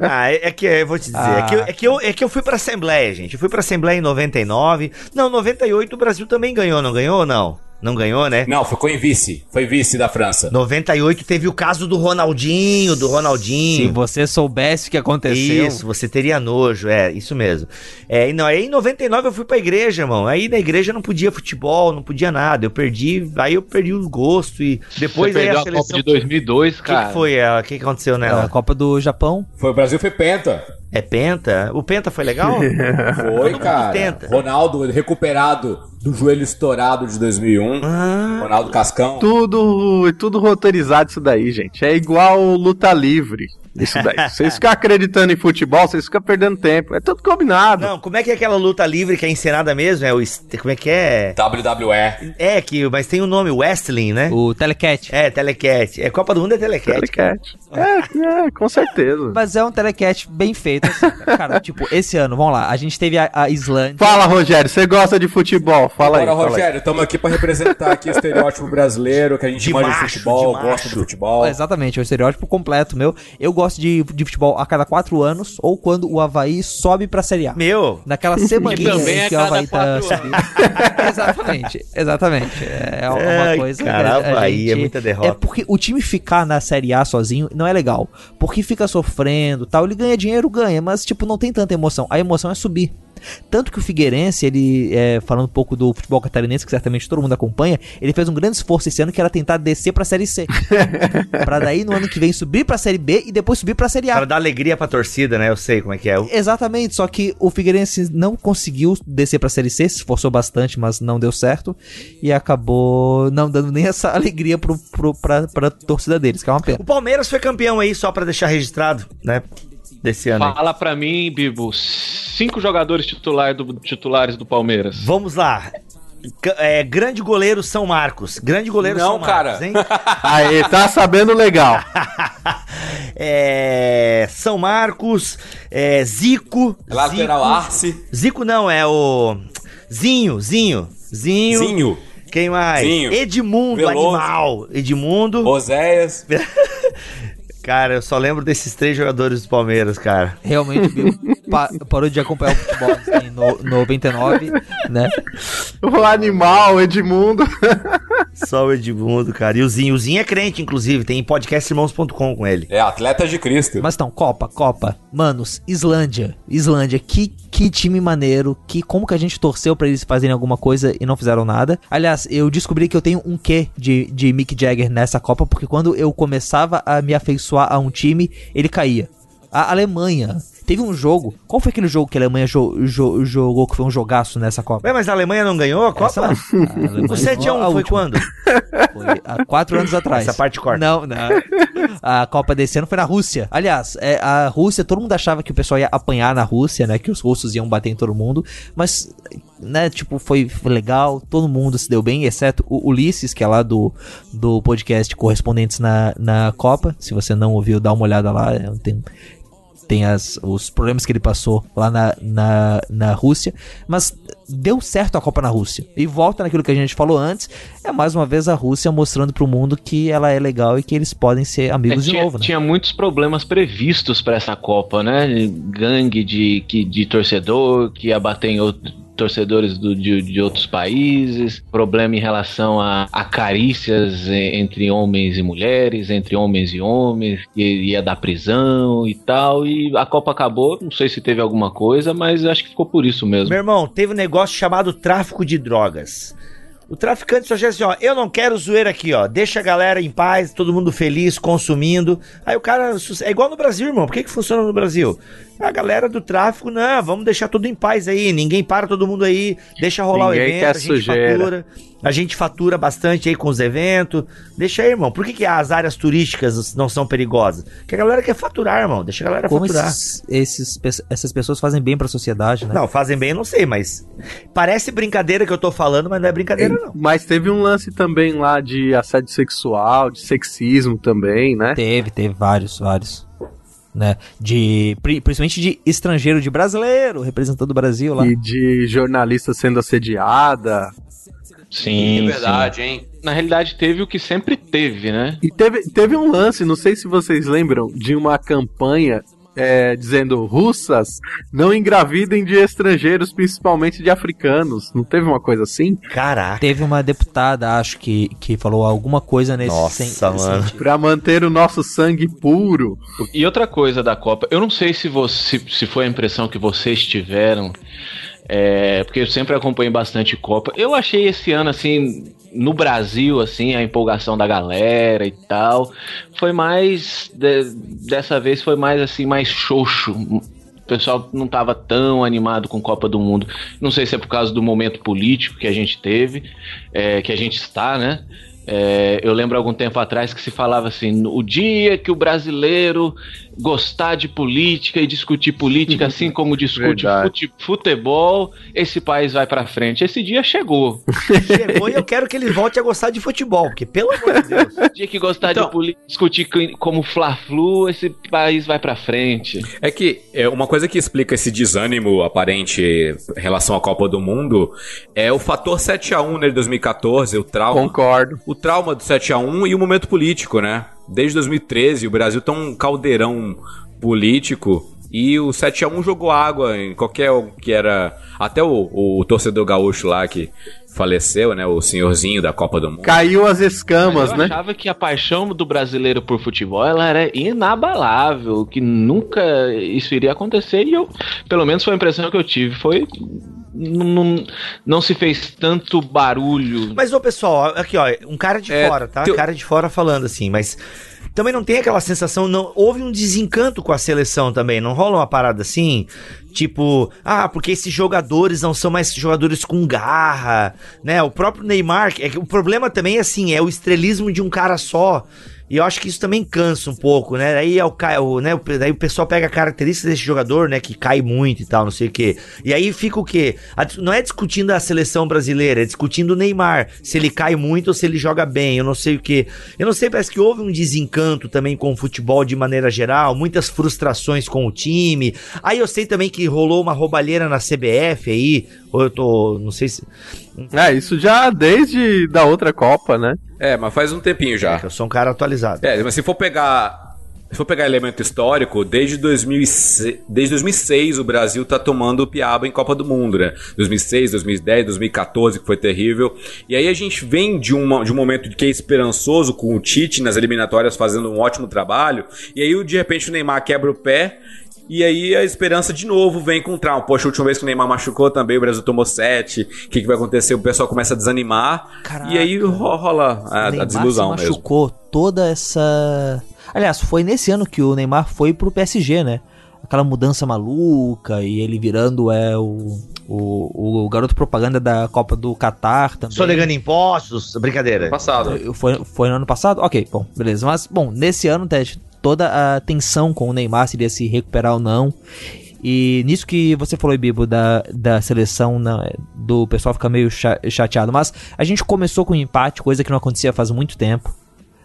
Ah, é, é que eu vou te dizer, Ah. é, que eu, é, que eu, é que eu fui pra Assembleia, gente. Eu fui pra Assembleia em 99. Não, 98 o Brasil também ganhou, não ganhou ou não? Não ganhou, né? Não, ficou em vice. Foi vice da França. 98 teve o caso do Ronaldinho, do Ronaldinho. Se você soubesse o que aconteceu. Isso, você teria nojo, é, isso mesmo. É, e não, aí em 99 eu fui pra igreja, irmão. Aí na igreja não podia futebol, não podia nada. Eu perdi, aí eu perdi o gosto e depois Você aí a a seleção. Copa de 2002, O que, cara. que foi? O que, aconteceu A nela? Copa do Japão. Foi o Brasil, foi penta. É penta? O penta foi legal? Foi, cara. Ronaldo recuperado do joelho estourado de 2001. Ah. Ronaldo Cascão. Tudo, tudo roteirizado isso daí, gente. É igual luta livre. Isso daí. Vocês ficam acreditando em futebol, vocês ficam perdendo tempo. É tudo combinado. Não, como é que é aquela luta livre que é encenada mesmo? É o, como é que é? WWE. É, que, mas tem o nome Wrestling, né? O Telecat. É, Telecat. É Copa do Mundo é Telecat. Telecat. É, é, com certeza. Mas é um telecat bem feito. assim, cara, tipo, esse ano, vamos lá, a gente teve a, a Islândia. Fala, Rogério, você gosta de futebol? Fala aí. Agora, fala aí. Rogério, estamos aqui para representar aqui o estereótipo brasileiro, que a gente De manja macho, de futebol, de gosta de futebol. Exatamente, é o estereótipo completo meu. Eu gosto de, de futebol a cada quatro anos, ou quando o Havaí sobe pra Série A. Meu, Naquela semaninha também em é que o Havaí tá subindo. exatamente, exatamente. É uma Ai, coisa. cara, a Havaí é muita derrota. É porque o time ficar na Série A sozinho não é legal. Porque fica sofrendo tal. Ele ganha dinheiro, ganha, mas tipo, não tem tanta emoção. A emoção é subir. Tanto que o Figueirense, ele, é, falando um pouco do futebol catarinense, que certamente todo mundo acompanha, ele fez um grande esforço esse ano que era tentar descer pra Série C. pra daí, no ano que vem, subir pra Série B e depois subir pra Série A. Pra dar alegria pra torcida, né? Eu sei como é que é. Exatamente, só que o Figueirense não conseguiu descer pra Série C, se esforçou bastante, mas não deu certo, e acabou não dando nem essa alegria pro, pro, pra, pra torcida deles, que é uma pena. O Palmeiras foi campeão aí, só pra deixar registrado, né? Desse ano. aí. Fala pra mim, Bibo, cinco jogadores titular do- titulares do Palmeiras. Vamos lá. É, grande goleiro São Marcos. Grande goleiro Não, São Marcos, cara. hein? Aí, tá sabendo legal. É, São Marcos, é, Zico. Lateral Zico, Arce. Zico não, é o. Zinho, Zinho. Zinho. Zinho. Quem mais? Zinho. Edmundo, Veloso. animal. Edmundo. Oséias. Cara, eu só lembro desses três jogadores do Palmeiras, cara. Realmente, Bill pa- parou de acompanhar o futebol no, 99, né? O animal, Edmundo. Só o Edmundo, cara. E o Zinho. O Zinho é crente, inclusive. Tem podcastirmãos.com com ele. É, atleta de Cristo. Mas então, Copa, Copa. Manos, Islândia. Islândia, que, que time maneiro. Que, como que a gente torceu pra eles fazerem alguma coisa e não fizeram nada. Aliás, eu descobri que eu tenho um quê de, de Mick Jagger nessa Copa, porque quando eu começava a me afeiçoar a um time, ele caía. A Alemanha. Teve um jogo. Qual foi aquele jogo que a Alemanha jo- jo- jogou que foi um jogaço nessa Copa? Ué, mas a Alemanha não ganhou a Copa? Essa- a Alemanha O 7 ganhou a a 1 foi última. quando? Foi há quatro anos atrás. Essa parte corta. Não, não. A Copa desse ano foi na Rússia. Aliás, é, a Rússia, todo mundo achava que o pessoal ia apanhar na Rússia, né? Que os russos iam bater em todo mundo. Mas, né, tipo, foi, foi legal. Todo mundo se deu bem, exceto o Ulisses, que é lá do, do podcast Correspondentes na, na Copa. Se você não ouviu, dá uma olhada lá. é, Tem, tem as, os problemas que ele passou lá na, na, na Rússia, mas deu certo a Copa na Rússia. E volta naquilo que a gente falou antes, é mais uma vez a Rússia mostrando pro mundo que ela é legal e que eles podem ser amigos É, de tinha, novo, né? tinha muitos problemas previstos pra essa Copa, né? Gangue de, que, de torcedor que ia bater em outro- torcedores do- de, de outros países, problema em relação a, a carícias e- entre homens e mulheres, entre homens e homens, que ia dar prisão e tal. E a Copa acabou, não sei se teve alguma coisa, mas acho que ficou por isso mesmo. Meu irmão, teve um negócio chamado tráfico de drogas. O traficante só chega assim, ó, eu não quero zoeira aqui, ó, deixa a galera em paz, todo mundo feliz, consumindo. Aí o cara, é igual no Brasil, irmão, por que que funciona no Brasil? A galera do tráfico, não, vamos deixar tudo em paz aí, ninguém para todo mundo aí, deixa rolar Ninguém o evento, quer a gente sujeira. fatura, a gente fatura bastante aí com os eventos, deixa aí, irmão, por que que as áreas turísticas não são perigosas? Porque a galera quer faturar, irmão, deixa a galera Como faturar. esses, esses essas pessoas fazem bem pra sociedade, né? Não, fazem bem, eu não sei, mas parece brincadeira que eu tô falando, mas não é brincadeira não. Mas teve um lance também lá de assédio sexual, de sexismo também, né? Teve, teve vários, vários. Né? De, pri- principalmente de estrangeiro, de brasileiro, representando o Brasil lá. E de jornalista sendo assediada. Sim, É verdade, sim. hein? Na realidade, teve o que sempre teve, né? E teve, teve um lance, não sei se vocês lembram, de uma campanha é, dizendo russas não engravidem de estrangeiros, principalmente de africanos. Não teve uma coisa assim? Caraca. Teve uma deputada, acho que, que falou alguma coisa nesse Nossa, sen- mano. sentido. Pra manter o nosso sangue puro. E outra coisa da Copa, eu não sei se você se foi a impressão que vocês tiveram, é, porque eu sempre acompanhei bastante Copa. Eu achei esse ano assim no Brasil assim a empolgação da galera e tal foi mais de- dessa vez foi mais assim mais xoxo. O pessoal não estava tão animado com Copa do Mundo. Não sei se é por causa do momento político que a gente teve, é, que a gente está, né? É, eu lembro algum tempo atrás que se falava assim: o dia que o brasileiro gostar de política e discutir política, assim como discute fute- futebol, esse país vai pra frente. Esse dia chegou. Chegou e eu quero que ele volte a gostar de futebol, porque pelo amor de Deus. Dia que gostar de política, discutir co- como Fla-Flu, esse país vai pra frente. É que é, uma coisa que explica esse desânimo aparente em relação à Copa do Mundo é o fator 7x1 né, de 2014, o trauma. Concordo. O trauma do 7x1 e o momento político, né? Desde 2013, o Brasil tá um caldeirão político e o 7x1 jogou água em qualquer que era. Até o, o torcedor gaúcho lá que faleceu, né? O senhorzinho da Copa do Mundo. Caiu as escamas, eu né? achava que a paixão do brasileiro por futebol ela era inabalável, que nunca isso iria acontecer e eu, pelo menos foi a impressão que eu tive, foi não, não, não se fez tanto barulho. Mas, ô pessoal, aqui, ó, um cara de É, fora, tá? teu- Cara de fora falando assim, mas também não tem aquela sensação, não houve um desencanto com a seleção também, não rola uma parada assim? Tipo, ah, porque esses jogadores não são mais jogadores com garra, né? O próprio Neymar, é que o problema também é assim, é o estrelismo de um cara só. E eu acho que isso também cansa um pouco, né? Daí, é o, né, daí o pessoal pega a característica desse jogador, né? Que cai muito e tal, não sei o quê. E aí fica o quê? A não é discutindo a seleção brasileira, é discutindo o Neymar. Se ele cai muito ou se ele joga bem, eu não sei o quê. Eu não sei, parece que houve um desencanto também com o futebol de maneira geral, muitas frustrações com o time. Aí eu sei também que rolou uma roubalheira na CBF aí, ou eu tô, não sei se... É, isso já desde da outra Copa, né? É, mas faz um tempinho já. Eu sou um cara atualizado. É, mas se for pegar. Se for pegar elemento histórico, desde 2006, desde 2006 o Brasil tá tomando piaba em Copa do Mundo, né? 2006, 2010, 2014, que foi terrível. E aí a gente vem de, uma, de um momento que é esperançoso com o Tite nas eliminatórias fazendo um ótimo trabalho. E aí, de repente, o Neymar quebra o pé. E aí a esperança de novo vem com o trauma. Poxa, a última vez que o Neymar machucou também, o Brasil tomou sete. O que, que vai acontecer? O pessoal começa a desanimar. E aí ro- rola a, a Neymar desilusão se mesmo. machucou toda essa. Aliás, foi nesse ano que o Neymar foi pro PSG, né? Aquela mudança maluca e ele virando é o, o, o garoto propaganda da Copa do Catar também. Sonegando impostos, brincadeira. Passado. Foi, foi no ano passado? Ok, bom, beleza. Mas, bom, nesse ano, Ted, toda a tensão com o Neymar, se ele ia se recuperar ou não. E nisso que você falou, Bibo, da, da seleção, na- do pessoal ficar meio cha- chateado. Mas a gente começou com um empate, coisa que não acontecia faz muito tempo.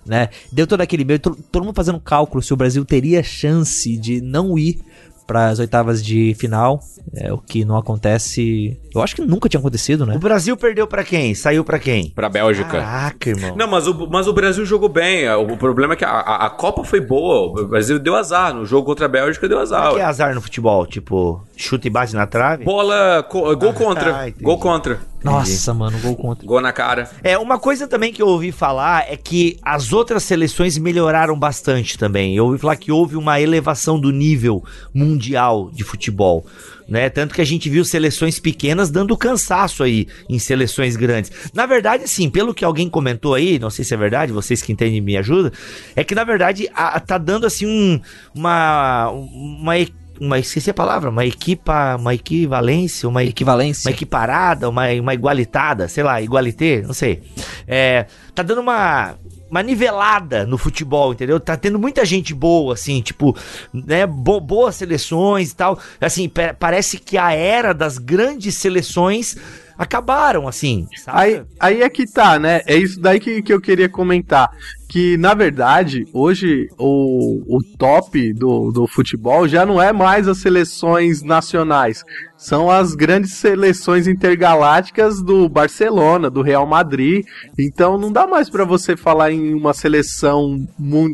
Né? Deu todo aquele meio, to- todo mundo fazendo cálculo se o Brasil teria chance de não ir para as oitavas de final, é o que não acontece. Eu acho que nunca tinha acontecido, né? O Brasil perdeu pra quem? Saiu pra quem? Pra Bélgica. Caraca, irmão. Não, mas o, mas o Brasil jogou bem. O problema é que a, a, a Copa foi boa. O Brasil deu azar. No jogo contra a Bélgica deu azar. É que é azar no futebol? Tipo, chuta e bate na trave? Bola. co- gol contra. Ah, gol contra. Nossa, mano, gol contra. Gol na cara. É, uma coisa também que eu ouvi falar é que as outras seleções melhoraram bastante também. Eu ouvi falar que houve uma elevação do nível mundial de futebol. Né? Tanto que a gente viu seleções pequenas dando cansaço aí em seleções grandes. Na verdade, assim, pelo que alguém comentou aí, não sei se é verdade, vocês que entendem me ajudam, é que na verdade a- tá dando assim um, uma, uma e- uma, esqueci a palavra, uma equipa, uma equivalência, uma Equivalência. uma equiparada, uma, uma igualitada, sei lá, igualité, não sei. É, tá dando uma, uma nivelada no futebol, entendeu? Tá tendo muita gente boa, assim, tipo, né, bo- boas seleções e tal. Assim, pa- parece que a era das grandes seleções acabaram, assim. Sabe? Aí, aí é que tá, né? É isso daí que, que eu queria comentar. Que, na verdade, hoje o, o top do, do futebol já não é mais as seleções nacionais. São as grandes seleções intergalácticas do Barcelona, do Real Madrid. Então não dá mais para você falar em uma seleção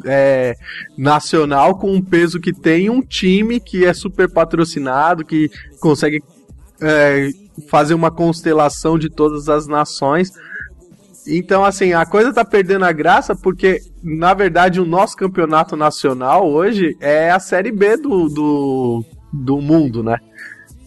é, nacional com o peso que tem um time que é super patrocinado, que consegue é, fazer uma constelação de todas as nações. Então, assim, a coisa tá perdendo a graça porque, na verdade, o nosso campeonato nacional hoje é a Série B do, do, do mundo, né?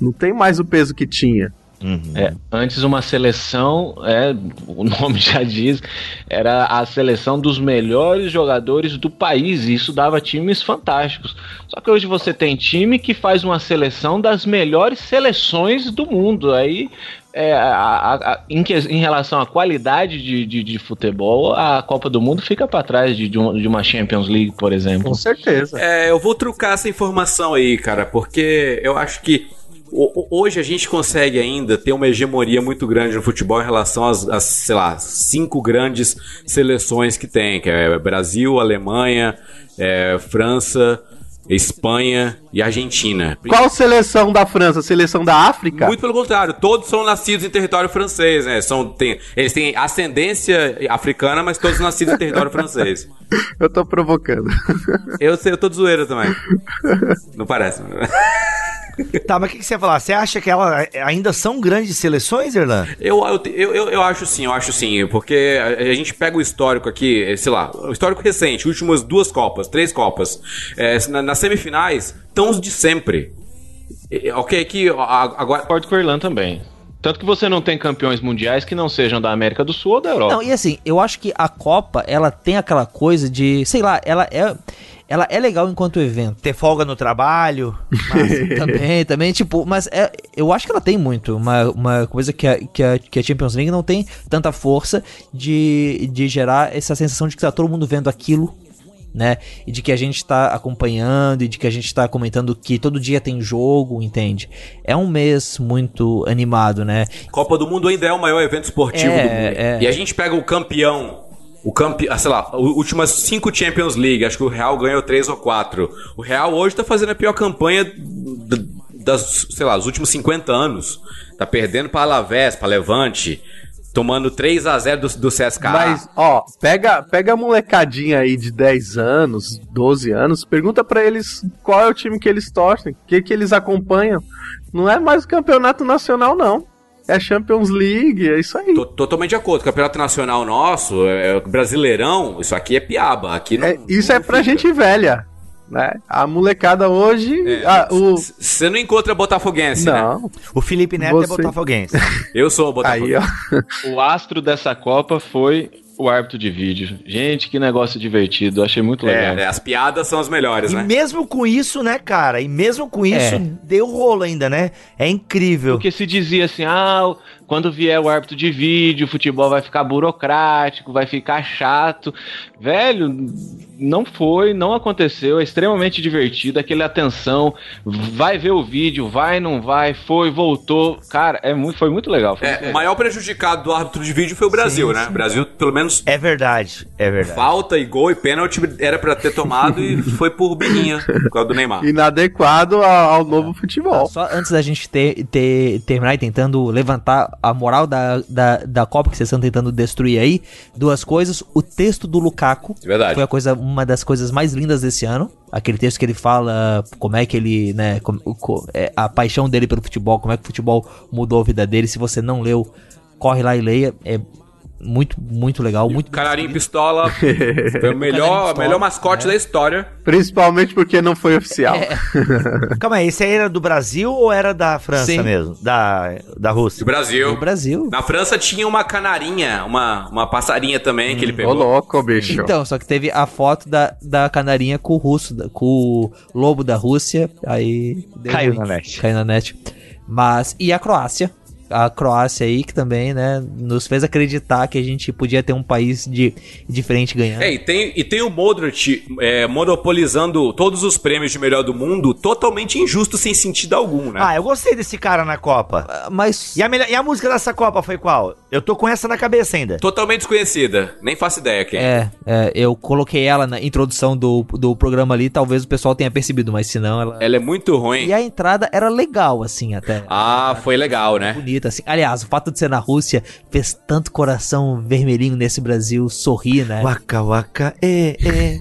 Não tem mais o peso que tinha. Uhum. É, antes uma seleção, é, o nome já diz, era a seleção dos melhores jogadores do país, e isso dava times fantásticos. Só que hoje você tem time que faz uma seleção das melhores seleções do mundo. Aí é, a, a, a, em, que, em, relação à qualidade de, de, de, futebol, a Copa do Mundo fica para trás de, de, uma, de, uma, Champions League, por exemplo. Com certeza. É, eu vou trucar essa informação aí, cara, porque eu acho que Hoje a gente consegue ainda ter uma hegemonia muito grande no futebol em relação às, às, sei lá, cinco grandes seleções que tem, que é Brasil, Alemanha, é, França, Espanha e Argentina. Qual seleção da França? Seleção da África? Muito pelo contrário, todos são nascidos em território francês, né? São, tem, eles têm ascendência africana, mas todos nascidos em território francês. Eu tô provocando. Eu eu tô de zoeira também. Não parece. Tá, mas o que, que, você ia falar? Você acha que elas ainda são grandes seleções, Erlan? Eu, eu, eu, eu, acho sim, eu acho sim, porque a, a, gente pega o histórico aqui, sei lá, o histórico recente, últimas duas Copas, três Copas. É, na, nas semifinais, estão os de sempre. Ok, que agora. Concordo com o Erlan também. Tanto que você não tem campeões mundiais que não sejam da América do Sul ou da Europa. Não, e assim, eu acho que a Copa, ela tem aquela coisa de, sei lá, ela é ela é legal enquanto evento. Ter folga no trabalho. Mas, também, também, tipo, mas é, eu acho que ela tem muito. Uma, uma coisa que a, que, a, que a Champions League não tem tanta força de, de gerar essa sensação de que tá todo mundo vendo aquilo né? E de que a gente tá acompanhando e de que a gente tá comentando que todo dia tem jogo, entende? É um mês muito animado, né? Copa do Mundo ainda é o maior evento esportivo é, do mundo. É. E a gente pega o campeão o campeão, sei lá, últimas cinco Champions League, acho que o Real ganhou três ou quatro. O Real hoje tá fazendo a pior campanha das, sei lá, os últimos 50 anos. Tá perdendo para Alavés, para Levante, tomando 3 a 0 do, do CSKA. Mas, ó, pega, pega a molecadinha aí de 10 anos, 12 anos, pergunta para eles qual é o time que eles torcem, o que que eles acompanham. Não é mais o campeonato nacional não é Champions League, é isso aí. Tô, totalmente de acordo. Campeonato Nacional nosso, é, é, Brasileirão, isso aqui é piaba. Aqui não, é, isso não é pra fica. gente velha. Né? A molecada hoje. Você é, o... não encontra botafoguense, né? não. Né? O Felipe Neto é Você... é botafoguense. Eu sou o botafoguense. Aí, o astro dessa Copa foi o árbitro de vídeo. Gente, que negócio divertido. Achei muito é, legal. É, as piadas são as melhores, e né? E mesmo com isso, né, cara? E mesmo com isso, é. deu rolo ainda, né? É incrível. Porque se dizia assim, ah, quando vier o árbitro de vídeo, o futebol vai ficar burocrático, vai ficar chato. Velho, não foi, não aconteceu, é extremamente divertido, aquele atenção, vai ver o vídeo, vai, não vai, foi, voltou. Cara, é muito, foi muito legal. Foi é, muito legal. O maior prejudicado do árbitro de vídeo foi o Brasil, sim, né? O Brasil, pelo menos. É verdade, é verdade. Falta e gol e pênalti era para ter tomado e foi por bininha, por causa do Neymar. Inadequado ao, ao novo futebol. Só antes da gente ter, ter, terminar e tentando levantar a moral da, da, da Copa que vocês estão tentando destruir aí, duas coisas. O texto do Lukaku Verdade. foi a coisa, uma das coisas mais lindas desse ano. Aquele texto que ele fala como é que ele, né, como, é, a paixão dele pelo futebol, como é que o futebol mudou a vida dele. Se você não leu, corre lá e leia. É muito, muito legal. muito Canarinho Pistola foi o melhor, pistola, melhor mascote é. da história. Principalmente porque não foi oficial. É. Calma aí, esse aí era do Brasil ou era da França Sim. mesmo? Da, da Rússia? Do Brasil. Do Brasil. Na França tinha uma canarinha, uma, uma passarinha também hum, que ele pegou. Ô louco, bicho. Então, só que teve a foto da, da canarinha com o russo, com o lobo da Rússia, aí... Caiu na net. Caiu na net. Mas, e a Croácia, a Croácia aí, que também, né, nos fez acreditar que a gente podia ter um país de, diferente ganhando. É, e tem, e tem o Modric é, monopolizando todos os prêmios de melhor do mundo, totalmente injusto, sem sentido algum, né? Ah, eu gostei desse cara na Copa. Mas. E a, melhor, e a música dessa Copa foi qual? Eu tô com essa na cabeça ainda. Totalmente desconhecida, nem faço ideia quem. É, é, eu coloquei ela na introdução do, do programa ali, talvez o pessoal tenha percebido, mas se não, ela. Ela é muito ruim. E a entrada era legal, assim, até. Ah, foi legal, né? Bonita, assim. Aliás, o fato de ser na Rússia fez tanto coração vermelhinho nesse Brasil sorrir, né? Waka waka, é, é.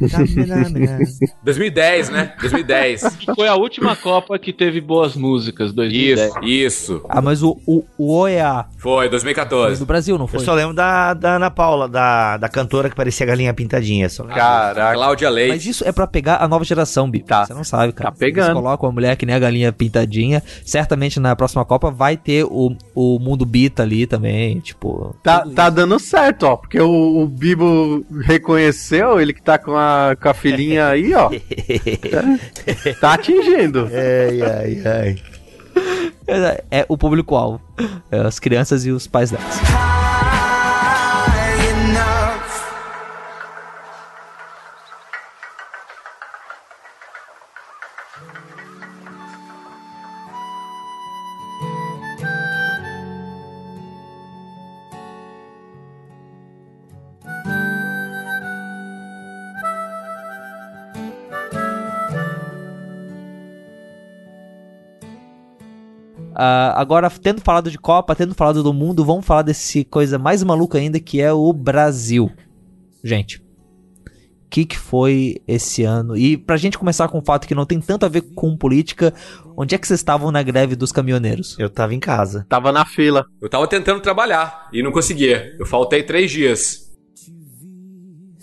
2010, né? 2010. Foi a última Copa que teve boas músicas, 2010. Isso, isso. Ah, mas o, o, o OEA. Foi, 2014. Foi do Brasil, não foi? Eu só lembro da, da Ana Paula, da, da cantora que parecia galinha pintadinha. Só Caraca. Cláudia Leite. Mas isso é pra pegar a nova geração, Bi. Tá. Você não sabe, cara. Tá pegando. Eles colocam uma mulher que nem a galinha pintadinha. Certamente na próxima Copa vai ter o, o mundo Bita ali também, tipo... Tá, tá dando certo, ó. Porque o, o Bibo reconheceu, ele que tá com a, com a filhinha aí, ó. tá, tá atingindo. Ai, ai, ai. É, é o público-alvo. É as crianças e os pais delas. Uh, agora, tendo falado de Copa, tendo falado do mundo, vamos falar desse coisa mais maluca ainda que é o Brasil. Gente, o que, que foi esse ano? E pra gente começar com um fato que não tem tanto a ver com política, onde é que vocês estavam na greve dos caminhoneiros? Eu tava em casa. Tava na fila. Eu tava tentando trabalhar e não conseguia. Eu faltei três dias.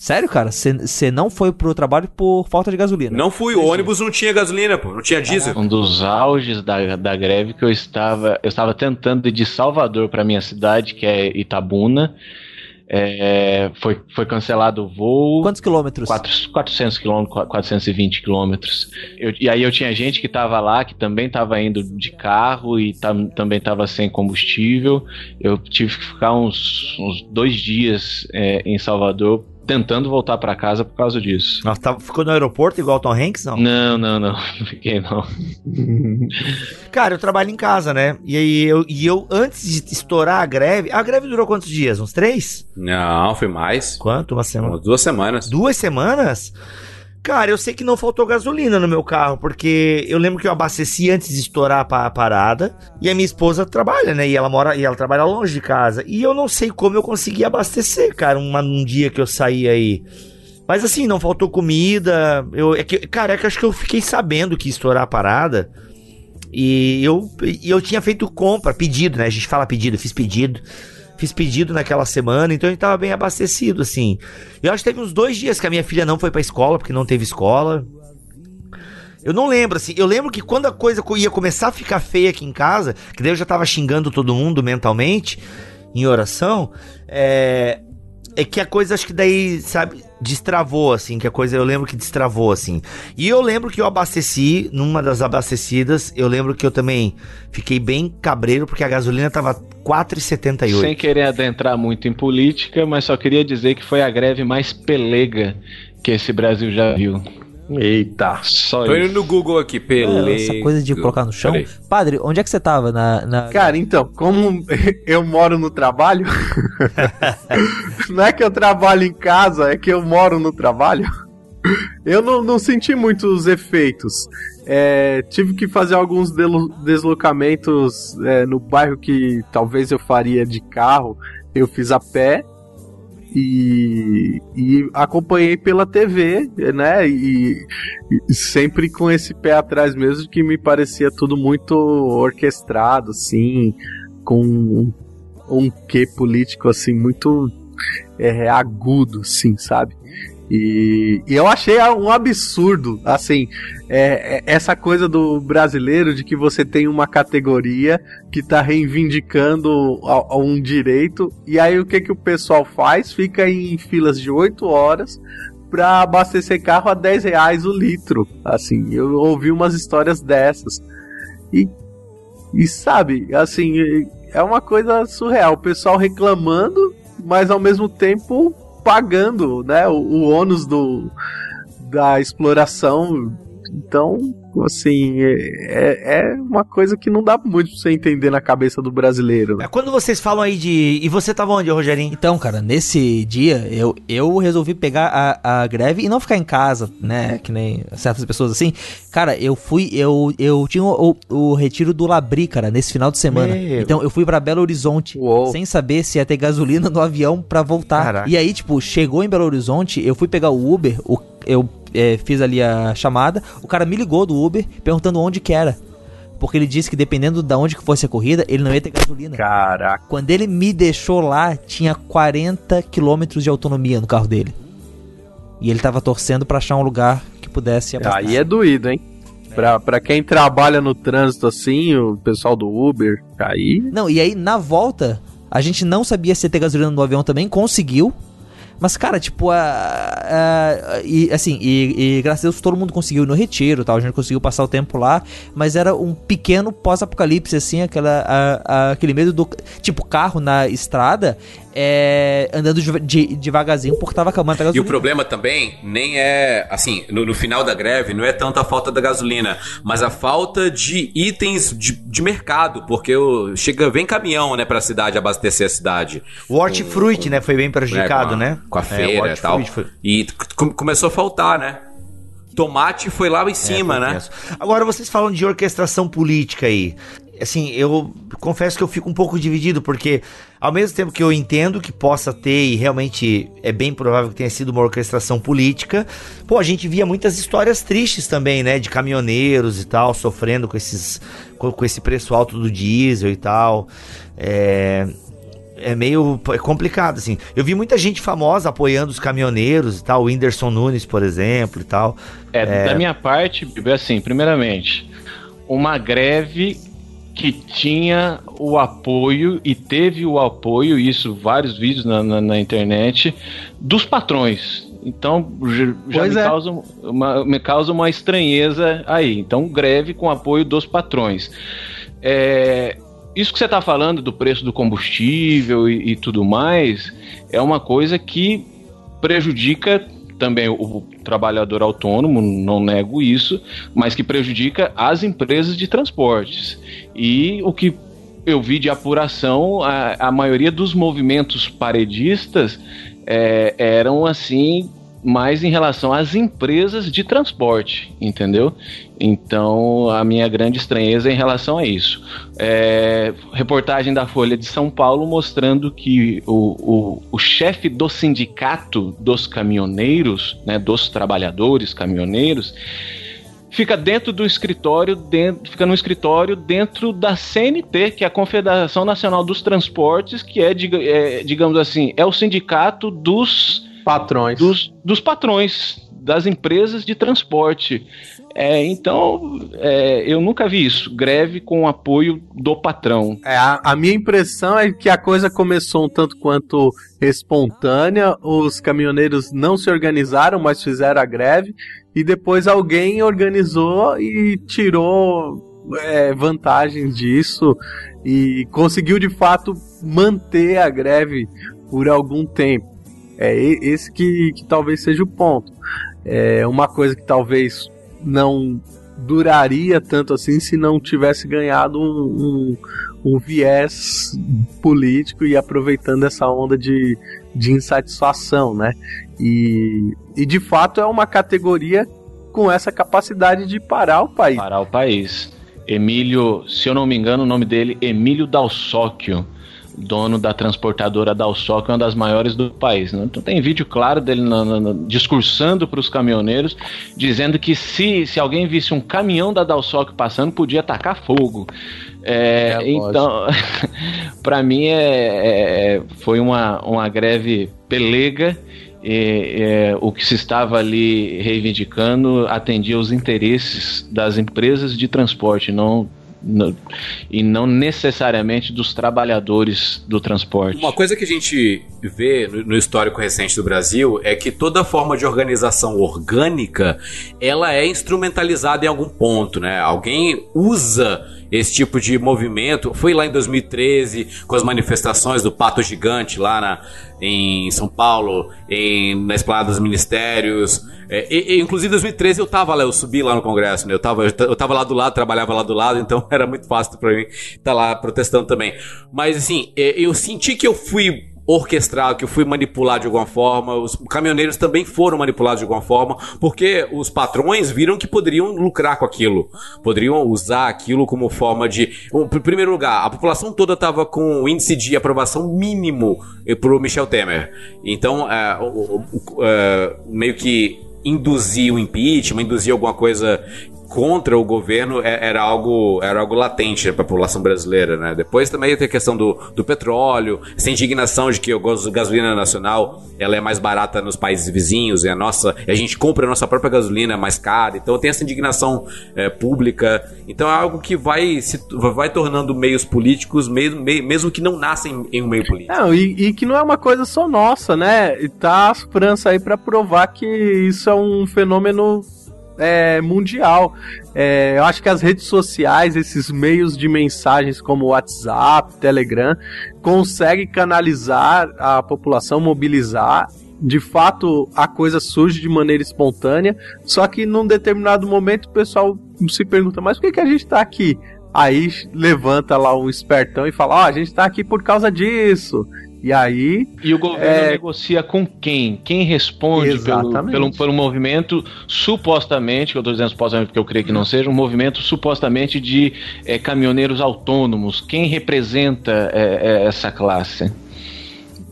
Sério, cara? Você não foi pro trabalho por falta de gasolina? Não fui, o ônibus não tinha gasolina, pô, não tinha diesel. Um dos auges da, da greve que eu estava, eu estava tentando ir de Salvador para minha cidade, que é Itabuna. É, foi, foi cancelado o voo. Quantos quilômetros? 4, 400 quilômetros, 420 quilômetros. Eu, e aí eu tinha gente que estava lá, que também estava indo de carro e tam, também estava sem combustível. Eu tive que ficar uns, uns dois dias é, em Salvador tentando voltar para casa por causa disso. Nossa, tá, ficou no aeroporto igual Tom Hanks, não? Não, não, não. Não fiquei, não. Cara, eu trabalho em casa, né? E aí eu, e eu, antes de estourar a greve. A greve durou quantos dias? Uns três? Não, foi mais. Quanto? Uma semana? duas semanas. Duas semanas? Cara, eu sei que não faltou gasolina no meu carro, porque eu lembro que eu abasteci antes de estourar a parada. E a minha esposa trabalha, né? E ela mora e ela trabalha longe de casa. E eu não sei como eu consegui abastecer, cara, uma, um dia que eu saí aí. Mas assim, não faltou comida. Eu, é que, cara, é que acho que eu fiquei sabendo que ia estourar a parada. E eu, e eu tinha feito compra, pedido, né? A gente fala pedido, fiz pedido fiz pedido naquela semana, então a gente tava bem abastecido, assim. Eu acho que teve uns dois dias que a minha filha não foi pra escola, porque não teve escola. Eu não lembro, assim. Eu lembro que quando a coisa ia começar a ficar feia aqui em casa, que daí eu já tava xingando todo mundo mentalmente, em oração, é. É que a coisa, acho que daí, sabe, destravou, assim, que a coisa eu lembro que destravou, assim. E eu lembro que eu abasteci, numa das abastecidas, eu lembro que eu também fiquei bem cabreiro, porque a gasolina tava 4,78. Sem querer adentrar muito em política, mas só queria dizer que foi a greve mais pelega que esse Brasil já viu. Eita. Só Tô indo no Google aqui, pelego. É, essa coisa de colocar no chão. Peraí. Padre, onde é que você tava na, na... Cara, então, como eu moro no trabalho, não é que eu trabalho em casa, é que eu moro no trabalho. Eu não, não senti muitos efeitos. É, tive que fazer alguns deslocamentos é, no bairro que talvez eu faria de carro. Eu fiz a pé e, e acompanhei pela TV, né? E, e, sempre com esse pé atrás mesmo, que me parecia tudo muito orquestrado, assim, com um, um quê político, assim, muito é, agudo, assim, sabe? E, e, eu achei um absurdo, assim, é, é, essa coisa do brasileiro de que você tem uma categoria que tá reivindicando a, a um direito, e aí o que, que o pessoal faz? Fica em filas de 8 horas pra abastecer carro a 10 reais o litro. Assim, eu ouvi umas histórias dessas. E, e sabe, assim, é uma coisa surreal. O pessoal reclamando, mas ao mesmo tempo pagando, né, o, o ônus do, da exploração. Então, assim, é, é uma coisa que não dá muito pra você entender na cabeça do brasileiro. Né? Quando vocês falam aí de. E você tava onde, Rogerinho? Então, cara, nesse dia eu, eu resolvi pegar a, a greve e não ficar em casa, né? Que nem certas pessoas assim. Cara, eu fui. Eu, eu tinha o, o retiro do Labri, cara, nesse final de semana. Meu. Então eu fui para Belo Horizonte Uou. sem saber se ia ter gasolina no avião para voltar. Caraca. E aí, tipo, chegou em Belo Horizonte, eu fui pegar o Uber, o, eu é, fiz ali a chamada, o cara me ligou do Uber perguntando onde que era. Porque ele disse que dependendo de onde que fosse a corrida, ele não ia ter gasolina. Caraca. Quando ele me deixou lá, tinha 40 quilômetros de autonomia no carro dele. E ele tava torcendo para achar um lugar que pudesse. Aí é doído, hein? É. Pra, pra quem trabalha no trânsito assim, o pessoal do Uber, aí. Não, e aí na volta, a gente não sabia se ia ter gasolina no avião também, conseguiu. Mas, cara, tipo, a, a, e, assim, e, e, graças a Deus todo mundo conseguiu ir no retiro tal, a gente conseguiu passar o tempo lá, mas era um pequeno pós-apocalipse, assim, aquela, a, aquele medo do. Tipo, carro na estrada é, andando de, de, devagarzinho porque tava acabando a gasolina. E o problema também nem é, assim, no, no, final da greve, não é tanto a falta da gasolina, mas a falta de itens de, de mercado, porque o, chega, vem caminhão, né, pra cidade, abastecer a cidade. O hortifruti, né, foi bem prejudicado, é, né? Com a é, feira e tal. Foi... E começou a faltar, né? Tomate foi lá em cima, é, né? Agora, vocês falam de orquestração política aí assim, eu confesso que eu fico um pouco dividido, porque ao mesmo tempo que eu entendo que possa ter, e realmente é bem provável que tenha sido uma orquestração política, pô, a gente via muitas histórias tristes também, né, de caminhoneiros e tal, sofrendo com esses com, com esse preço alto do diesel e tal. É, é meio é complicado, assim. Eu vi muita gente famosa apoiando os caminhoneiros e tal, o Whindersson Nunes, por exemplo, e tal. É, é... da minha parte, assim, primeiramente, uma greve que tinha o apoio e teve o apoio, isso vários vídeos na, na, na internet, dos patrões. Então já me, é. causa uma, me causa uma estranheza aí. Então, greve com apoio dos patrões. É, isso que você está falando do preço do combustível e, e tudo mais é uma coisa que prejudica também o trabalhador autônomo, não nego isso, mas que prejudica as empresas de transportes. E o que eu vi de apuração, a, a maioria dos movimentos paredistas é, eram assim mais em relação às empresas de transporte, entendeu? Então, a minha grande estranheza é em relação a isso. É, reportagem da Folha de São Paulo mostrando que o, o, o chefe do sindicato dos caminhoneiros, né, dos trabalhadores caminhoneiros, fica dentro do escritório, dentro, fica no escritório dentro da CNT, que é a Confederação Nacional dos Transportes, que é, é digamos assim, é o sindicato dos Patrões. Dos, dos patrões, das empresas de transporte. É, então, é, eu nunca vi isso. Greve com apoio do patrão. É, a, a, minha impressão é que a coisa começou um tanto quanto espontânea. Os caminhoneiros não se organizaram, mas fizeram a greve. E depois alguém organizou e tirou é, vantagens disso. E conseguiu de fato manter a greve por algum tempo. É esse que, que talvez seja o ponto. É uma coisa que talvez não duraria tanto assim se não tivesse ganhado um, um, um viés político e aproveitando essa onda de, de insatisfação, né? E, e de fato é uma categoria com essa capacidade de parar o país. Parar o país. Emílio, se eu não me engano, o nome dele Emílio Dalsóquio dono da transportadora Dalsol, que é uma das maiores do país. Né? Então tem vídeo claro dele discursando para os caminhoneiros, dizendo que se, se alguém visse um caminhão da Dalsol passando, podia tacar fogo. É, é, então, para mim é, é, foi uma, uma greve pelega. E, é, o que se estava ali reivindicando atendia os interesses das empresas de transporte, não no, e não necessariamente dos trabalhadores do transporte. Uma coisa que a gente vê no, histórico recente do Brasil é que toda forma de organização orgânica ela é instrumentalizada em algum ponto, né? Alguém usa esse tipo de movimento. Foi lá em 2013, com as manifestações do Pato Gigante lá na, em São Paulo, em, na Esplanada dos Ministérios. É, e, e, inclusive, em 2013 eu tava lá, eu subi lá no Congresso, né? Eu tava, eu tava lá do lado, trabalhava lá do lado, então era muito fácil para mim estar tá lá protestando também. Mas assim, é, eu senti que eu fui orquestrado, que eu fui manipulado de alguma forma. Os caminhoneiros também foram manipulados de alguma forma, porque os patrões viram que poderiam lucrar com aquilo, poderiam usar aquilo como forma de. Em primeiro lugar, a população toda estava com o índice de aprovação mínimo para o Michel Temer. Então, é, é, meio que induzir o impeachment, induzir alguma coisa contra o governo é, era algo, era algo latente para a população brasileira, né? Depois também tem a questão do, do petróleo, essa indignação de que a gasolina nacional ela é mais barata nos países vizinhos e a nossa, a gente compra a nossa própria gasolina mais cara, então tem essa indignação é, pública, então é algo que vai se vai tornando meios políticos mesmo, mesmo que não nascem em um meio político. Não, e, e que não é uma coisa só nossa, né? E tá a França aí para provar que isso é um fenômeno é, mundial. É, eu acho que as redes sociais, esses meios de mensagens como WhatsApp, Telegram, conseguem canalizar a população, mobilizar. De fato, a coisa surge de maneira espontânea, só que num determinado momento o pessoal se pergunta: mas por que, que a gente está aqui? Aí levanta lá um espertão e fala: Ó, oh, a gente está aqui por causa disso. E aí. E o governo é... negocia com quem? Quem responde pelo, pelo, pelo movimento, supostamente, que eu estou dizendo supostamente porque eu creio que não seja, um movimento supostamente de é, caminhoneiros autônomos. Quem representa é, é essa classe?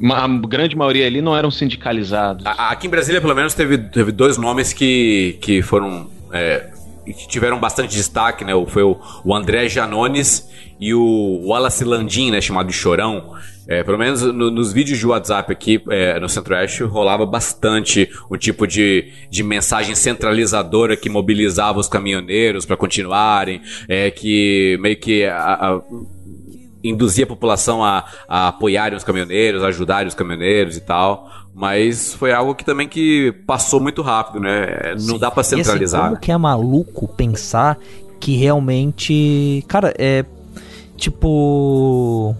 a grande maioria ali não eram sindicalizados. Aqui em Brasília, pelo menos, teve, teve dois nomes que, que foram. É, que tiveram bastante destaque, né? Foi o, o André Janones e o Wallace Landim, né? Chamado de Chorão. É, pelo menos no, nos vídeos de WhatsApp aqui é, no Centro-Oeste rolava bastante um tipo de, de mensagem centralizadora que mobilizava os caminhoneiros para continuarem, é, que meio que a, a, induzia a população a, a apoiarem os caminhoneiros, a ajudarem os caminhoneiros e tal. Mas foi algo que também que passou muito rápido, né? Não Sim. dá para centralizar. E assim, como que é maluco pensar que realmente, cara, é tipo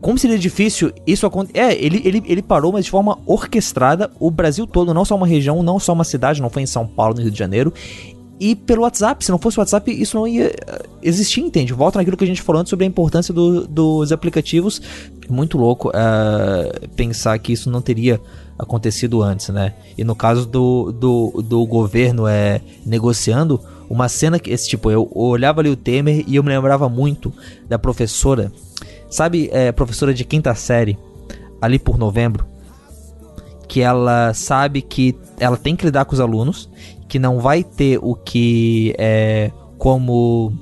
como seria difícil isso acontecer. É, ele, ele, ele parou, mas de forma orquestrada, o Brasil todo, não só uma região, não só uma cidade, não foi em São Paulo, no Rio de Janeiro. E pelo WhatsApp, se não fosse o WhatsApp, isso não ia eh, existir, entende? Volta naquilo que a gente falou antes sobre a importância do, dos aplicativos. Muito louco uh, pensar que isso não teria acontecido antes, né? E no caso do, do, do governo é, negociando, uma cena que esse tipo, eu olhava ali o Temer e eu me lembrava muito da professora Sabe, é, professora de quinta série, ali por novembro, que ela sabe que ela tem que lidar com os alunos, que não vai ter o que é como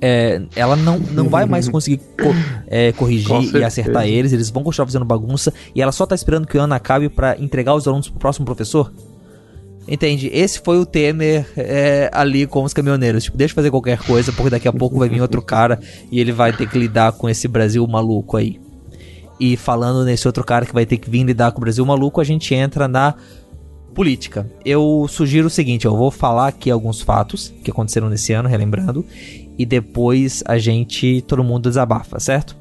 é, ela não, não vai mais conseguir co é, corrigir e acertar eles, eles vão continuar fazendo bagunça e ela só tá esperando que o ano acabe para entregar os alunos pro próximo professor. Entende? Esse foi o Temer é, ali com os caminhoneiros. Tipo, deixa eu fazer qualquer coisa, porque daqui a pouco vai vir outro cara e ele vai ter que lidar com esse Brasil maluco aí. E falando nesse outro cara que vai ter que vir lidar com o Brasil maluco, a gente entra na política. Eu sugiro o seguinte: eu vou falar aqui alguns fatos que aconteceram nesse ano, relembrando, e depois a gente, todo mundo desabafa, certo?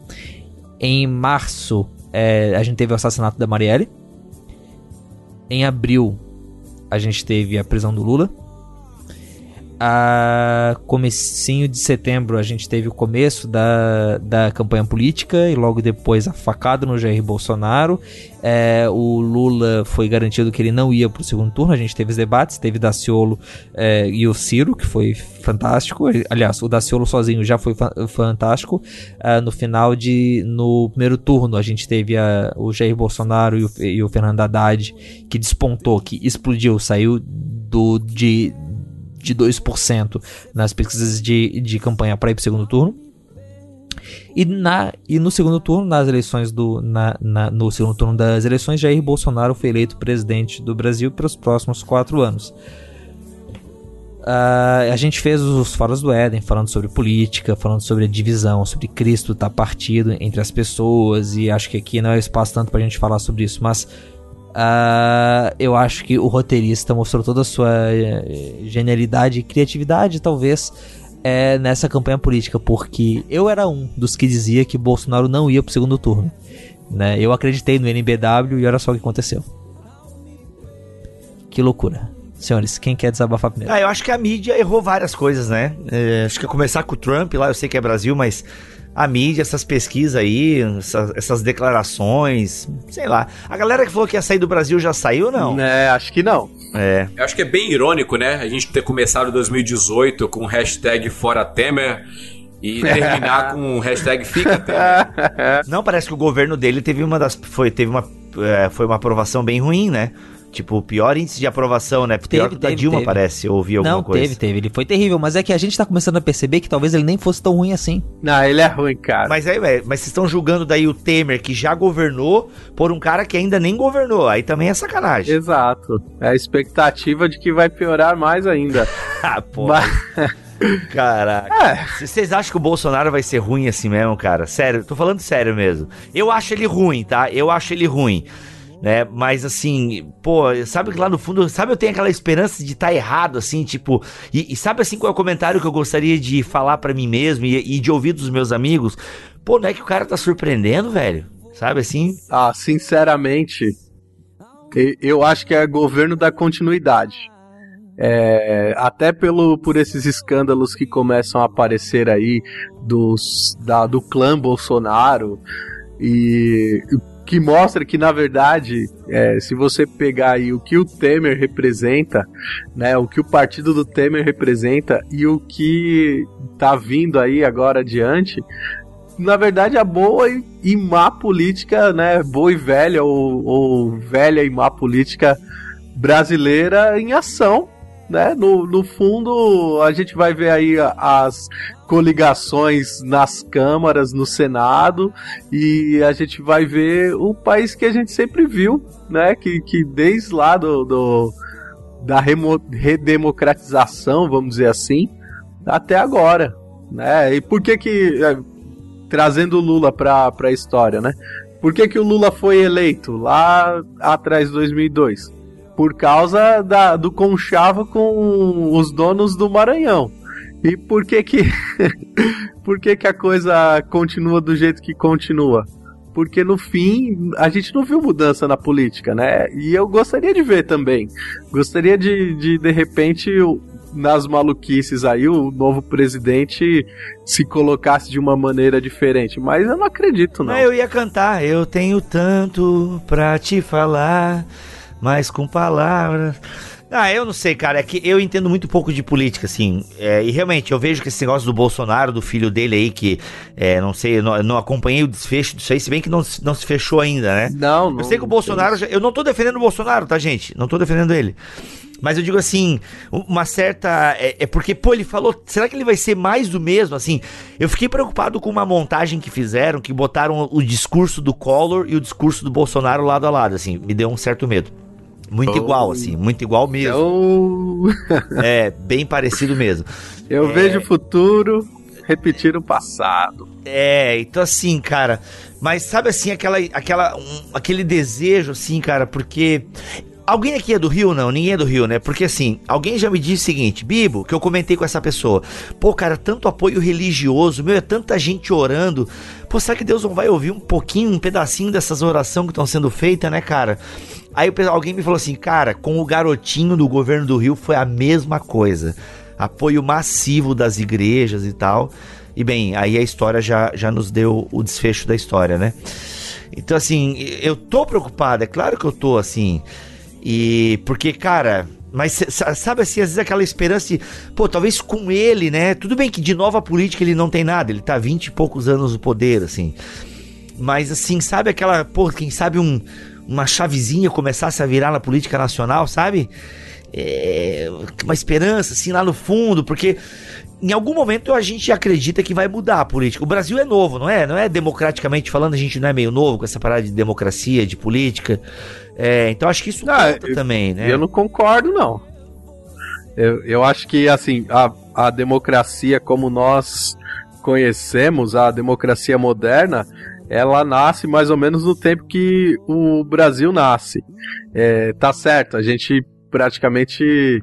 Em março, é, a gente teve o assassinato da Marielle. Em abril, a gente teve a prisão do Lula. A comecinho de setembro a gente teve o começo da, da campanha política e logo depois a facada no Jair Bolsonaro. É, o Lula foi garantido que ele não ia para o segundo turno. A gente teve os debates, teve Daciolo é, e o Ciro, que foi fantástico. Aliás, o Daciolo sozinho já foi fa fantástico. É, no final de. No primeiro turno, a gente teve a, o Jair Bolsonaro e o, e o Fernando Haddad, que despontou, que explodiu, saiu do, de de 2% nas pesquisas de, de campanha para ir para o segundo turno. E, na, e no segundo turno, nas eleições do. Na, na, no segundo turno das eleições, Jair Bolsonaro foi eleito presidente do Brasil pelos próximos quatro anos. Uh, a gente fez os Foros do Éden falando sobre política, falando sobre a divisão, sobre Cristo estar tá partido entre as pessoas, e acho que aqui não é espaço tanto para a gente falar sobre isso, mas Uh, eu acho que o roteirista mostrou toda a sua eh, genialidade e criatividade, talvez, é nessa campanha política, porque eu era um dos que dizia que Bolsonaro não ia pro segundo turno. Né? Eu acreditei no NBW e olha só o que aconteceu. Que loucura. Senhores, quem quer desabafar primeiro? Ah, eu acho que a mídia errou várias coisas, né? É, acho que começar com o Trump lá, eu sei que é Brasil, mas a mídia, essas pesquisas aí, essas, essas, declarações, sei lá. A galera que falou que ia sair do Brasil já saiu não? É, acho que não. É. Eu acho que é bem irônico, né? A gente ter começado 2018 com hashtag Fora Temer e terminar com hashtag Fica Temer. Não, parece que o governo dele teve uma das. Foi, teve uma, é, foi uma aprovação bem ruim, né? Tipo, o pior índice de aprovação, né? Pior Teve, que o da teve, Dilma, teve. parece. Eu ouvi alguma Não, coisa. teve, teve. Ele foi terrível, mas é que a gente tá começando a perceber que talvez ele nem fosse tão ruim assim. Não, ele é ruim, cara. Mas aí, velho, mas vocês estão julgando daí o Temer, que já governou, por um cara que ainda nem governou. Aí também é sacanagem. Exato. É a expectativa de que vai piorar mais ainda. ah, pô. Mas- Caraca. C- Vocês acham que o Bolsonaro vai ser ruim assim mesmo, cara? Sério, tô falando sério mesmo. Eu acho ele ruim, tá? Eu acho ele ruim. Né? Mas assim, pô, sabe que lá no fundo, sabe, eu tenho aquela esperança de estar errado, assim, tipo. E, e sabe assim qual é o comentário que eu gostaria de falar pra mim mesmo e, e de ouvir dos meus amigos? Pô, não é que o cara tá surpreendendo, velho? Sabe assim? Ah, sinceramente, eu acho que é governo da continuidade. É, até pelo, por esses escândalos que começam a aparecer aí dos, da, do clã Bolsonaro e que mostra que na verdade é, se você pegar aí o que o Temer representa, né, o que o partido do Temer representa e o que tá vindo aí agora adiante, na verdade, a boa e, má política, né? Boa e velha, ou, ou velha e má política brasileira em ação. Né? No, no fundo, a gente vai ver aí as coligações nas câmaras, no Senado, e a gente vai ver o país que a gente sempre viu, né? Que, que desde lá do, do- da remo- redemocratização, vamos dizer assim, até agora. Né? E por que que. é, trazendo o Lula pra, pra história, né? Por que, que o Lula foi eleito lá atrás de 2002? Por causa da, do conchavo com os donos do Maranhão. E por que que, por que que a coisa continua do jeito que continua? Porque no fim a gente não viu mudança na política, né? E eu gostaria de ver também. Gostaria de, de, de repente, nas maluquices aí, o novo presidente se colocasse de uma maneira diferente. Mas eu não acredito, não. Não, eu ia cantar. Eu tenho tanto pra te falar, mas com palavras. Ah, eu não sei, cara. É que eu entendo muito pouco de política, assim. É, e realmente, eu vejo que esse negócio do Bolsonaro, do filho dele aí, que é, não sei, não, não acompanhei o desfecho disso aí, se bem que não, se- não se fechou ainda, né? Não, não. Eu sei que o Bolsonaro. já- eu não tô defendendo o Bolsonaro, tá, gente? Não tô defendendo ele. Mas eu digo assim, uma certa. É, é porque, pô, ele falou. Será que ele vai ser mais do mesmo? Assim, eu fiquei preocupado com uma montagem que fizeram, que botaram o discurso do Collor e o discurso do Bolsonaro lado a lado, assim. Me deu um certo medo. Muito Oh. igual, assim, muito igual mesmo. Eu, É, bem parecido mesmo. eu vejo o futuro repetir o passado. É, então assim, cara, mas sabe assim, aquela, aquela, um- aquele desejo, assim, cara, porque. Alguém aqui é do Rio, não? Ninguém é do Rio, né? Porque assim, alguém já me disse o seguinte, Bibo, que eu comentei com essa pessoa. Pô, cara, tanto apoio religioso, meu, é tanta gente orando. Pô, será que Deus não vai ouvir um pouquinho, um pedacinho dessas orações que estão sendo feitas, né, cara? Aí alguém me falou assim, cara, com o garotinho do governo do Rio foi a mesma coisa. Apoio massivo das igrejas e tal. E bem, aí a história já, já nos deu o desfecho da história, né? Então, assim, eu tô preocupado, é claro que eu tô, assim. E porque, cara, mas sabe assim, às vezes aquela esperança de, pô, talvez com ele, né? Tudo bem que de nova política ele não tem nada, ele tá 20 e poucos anos no poder, assim. Mas assim, sabe aquela, pô, quem sabe um, uma chavezinha começasse a virar na política nacional, sabe? É, uma esperança, assim, lá no fundo, porque em algum momento a gente acredita que vai mudar a política. O Brasil é novo, não é? Não é democraticamente falando, a gente não é meio novo com essa parada de democracia, de política. É, então acho que isso conta também, né? Eu não concordo, não. Eu, eu acho que, assim, a, a democracia como nós conhecemos, a democracia moderna, ela nasce mais ou menos no tempo que o Brasil nasce. É, tá certo, a gente praticamente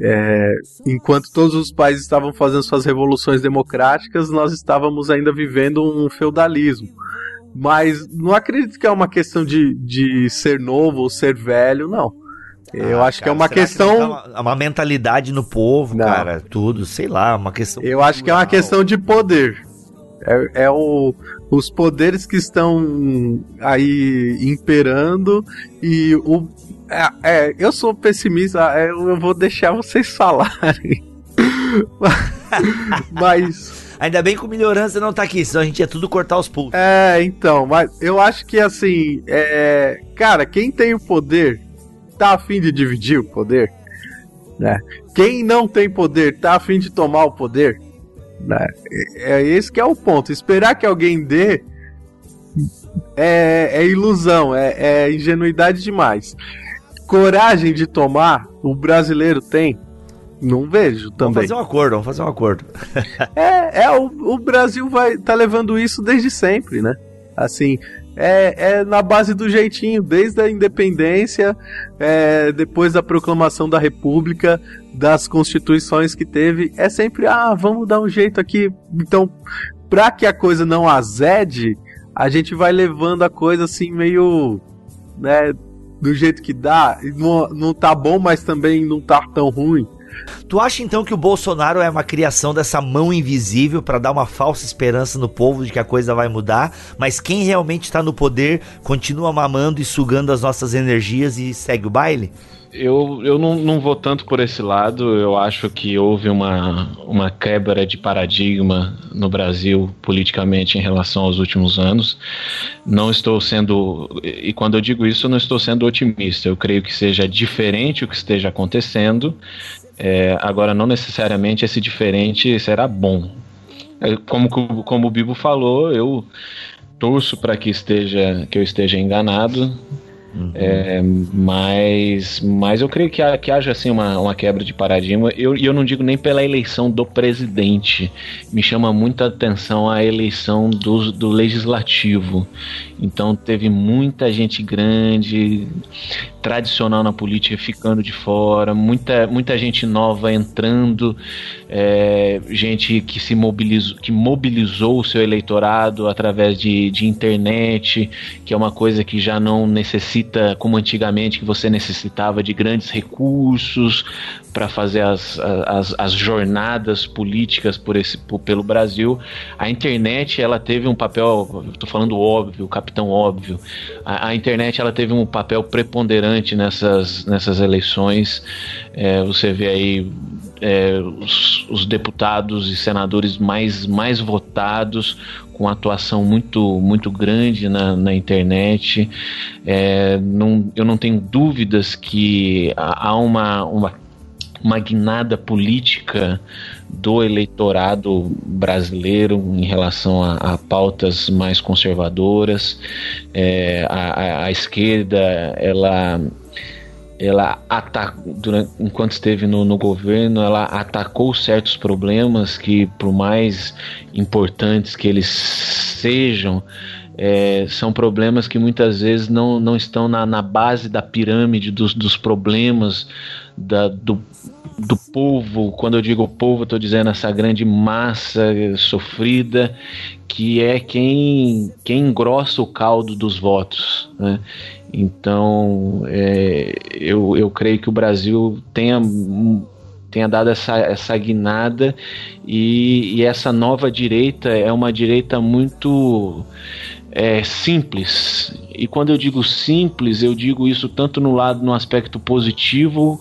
É, enquanto todos os países estavam fazendo suas revoluções democráticas, nós estávamos ainda vivendo um feudalismo. Mas não acredito que é uma questão de, de ser novo ou ser velho, não. Eu Ah, acho que é cara, uma questão. tá uma, uma mentalidade no povo, Não. cara, tudo, sei lá, uma questão. Eu acho que é uma questão de poder. É, é o, os poderes que estão aí imperando e o. É, é, eu sou pessimista, é, eu vou deixar vocês falarem. Mas. Ainda bem que o melhorança não tá aqui, senão a gente ia tudo cortar os pulsos. É, então, mas eu acho que assim, é, cara, quem tem o poder tá afim de dividir o poder, né? Quem não tem poder tá afim de tomar o poder, né? É, é esse que é o ponto. Esperar que alguém dê é, é ilusão, é, é ingenuidade demais. Coragem de tomar, o brasileiro tem. Não vejo Vamos também. fazer um acordo, vamos fazer um acordo. É, é o, o Brasil vai tá levando isso desde sempre, né? Assim, é, é na base do jeitinho, desde a independência, é, depois da proclamação da República, das constituições que teve, é sempre, ah, vamos dar um jeito aqui. Então, pra que a coisa não azede, a gente vai levando a coisa assim meio, né, do jeito que dá. Não, não tá bom, mas também não tá tão ruim. Tu acha então que o Bolsonaro é uma criação dessa mão invisível pra dar uma falsa esperança no povo de que a coisa vai mudar, mas quem realmente tá no poder continua mamando e sugando as nossas energias e segue o baile? Eu, eu não, não vou tanto por esse lado. Eu acho que houve uma, uma quebra de paradigma no Brasil politicamente em relação aos últimos anos. Não estou sendo. E quando eu digo isso, eu não estou sendo otimista. Eu creio que seja diferente o que esteja acontecendo. É, agora, não necessariamente esse diferente será bom. É, Como, como o Bibo falou, eu torço para que esteja que eu esteja enganado. É, mas, mas eu creio que, ha- que haja assim uma, uma quebra de paradigma. Eu- E eu, não digo nem pela eleição do presidente. Me chama muita atenção a eleição do, do legislativo. Então teve muita gente grande, tradicional na política ficando de fora, muita, muita gente nova entrando, é, gente que se mobilizou, que mobilizou o seu eleitorado através de, de internet, que é uma coisa que já não necessita, como antigamente, que você necessitava de grandes recursos para fazer as, as, as jornadas políticas por esse, por- pelo Brasil. A internet ela teve um papel, estou falando óbvio, capitão óbvio. A, a internet ela teve um papel preponderante nessas, nessas eleições. É, você vê aí é, os, os deputados e senadores mais, mais votados com atuação muito, muito grande na, na internet. É, não, eu não tenho dúvidas que há uma, uma uma guinada política do eleitorado brasileiro em relação a, a pautas mais conservadoras. É, a, a- a esquerda, ela ela ata- durante, enquanto esteve no, no governo, ela atacou certos problemas que, por mais importantes que eles sejam, é, são problemas que muitas vezes não, não estão na, na base da pirâmide dos, dos problemas da, do, do povo. Quando eu digo povo, estou dizendo essa grande massa sofrida que é quem, quem engrossa o caldo dos votos. Né? Então, é, eu, eu creio que o Brasil tenha, tenha dado essa, essa guinada e, e essa nova direita é uma direita muito é, simples. E quando eu digo simples, eu digo isso tanto no lado no aspecto positivo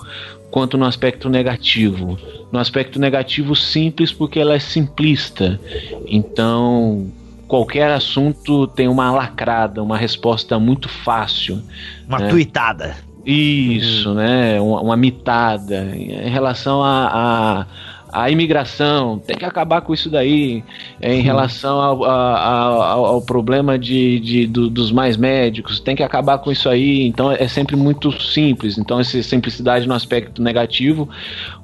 quanto no aspecto negativo. No aspecto negativo, simples porque ela é simplista. Então, qualquer assunto tem uma lacrada, uma resposta muito fácil. Uma né? tuitada. Isso, né? Uma, uma mitada. Em relação à a, a, imigração, tem que acabar com isso daí. Em relação ao, ao, ao problema de, de- do- dos mais médicos, tem que acabar com isso aí. Então é sempre muito simples. Então, essa simplicidade no aspecto negativo,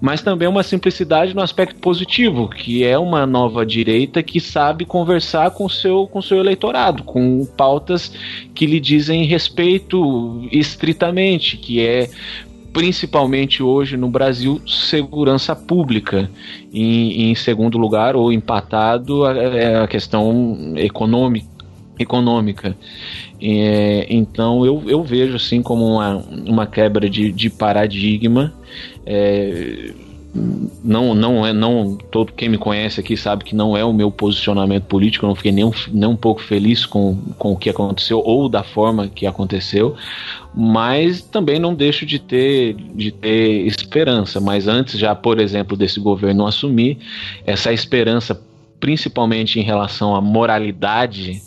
mas também uma simplicidade no aspecto positivo, que é uma nova direita que sabe conversar com seu, com seu eleitorado, com pautas que lhe dizem respeito estritamente, que é principalmente hoje no Brasil, segurança pública. Em, em segundo lugar, ou empatado, é a questão econômica. econômica. É, então eu, eu vejo assim como uma, uma quebra de, de paradigma. É, não não é não todo quem me conhece aqui sabe que não é o meu posicionamento político eu não fiquei nem um, nem um pouco feliz com, com o que aconteceu ou da forma que aconteceu mas também não deixo de ter de ter esperança. Mas antes já por exemplo desse governo assumir essa esperança principalmente em relação à moralidade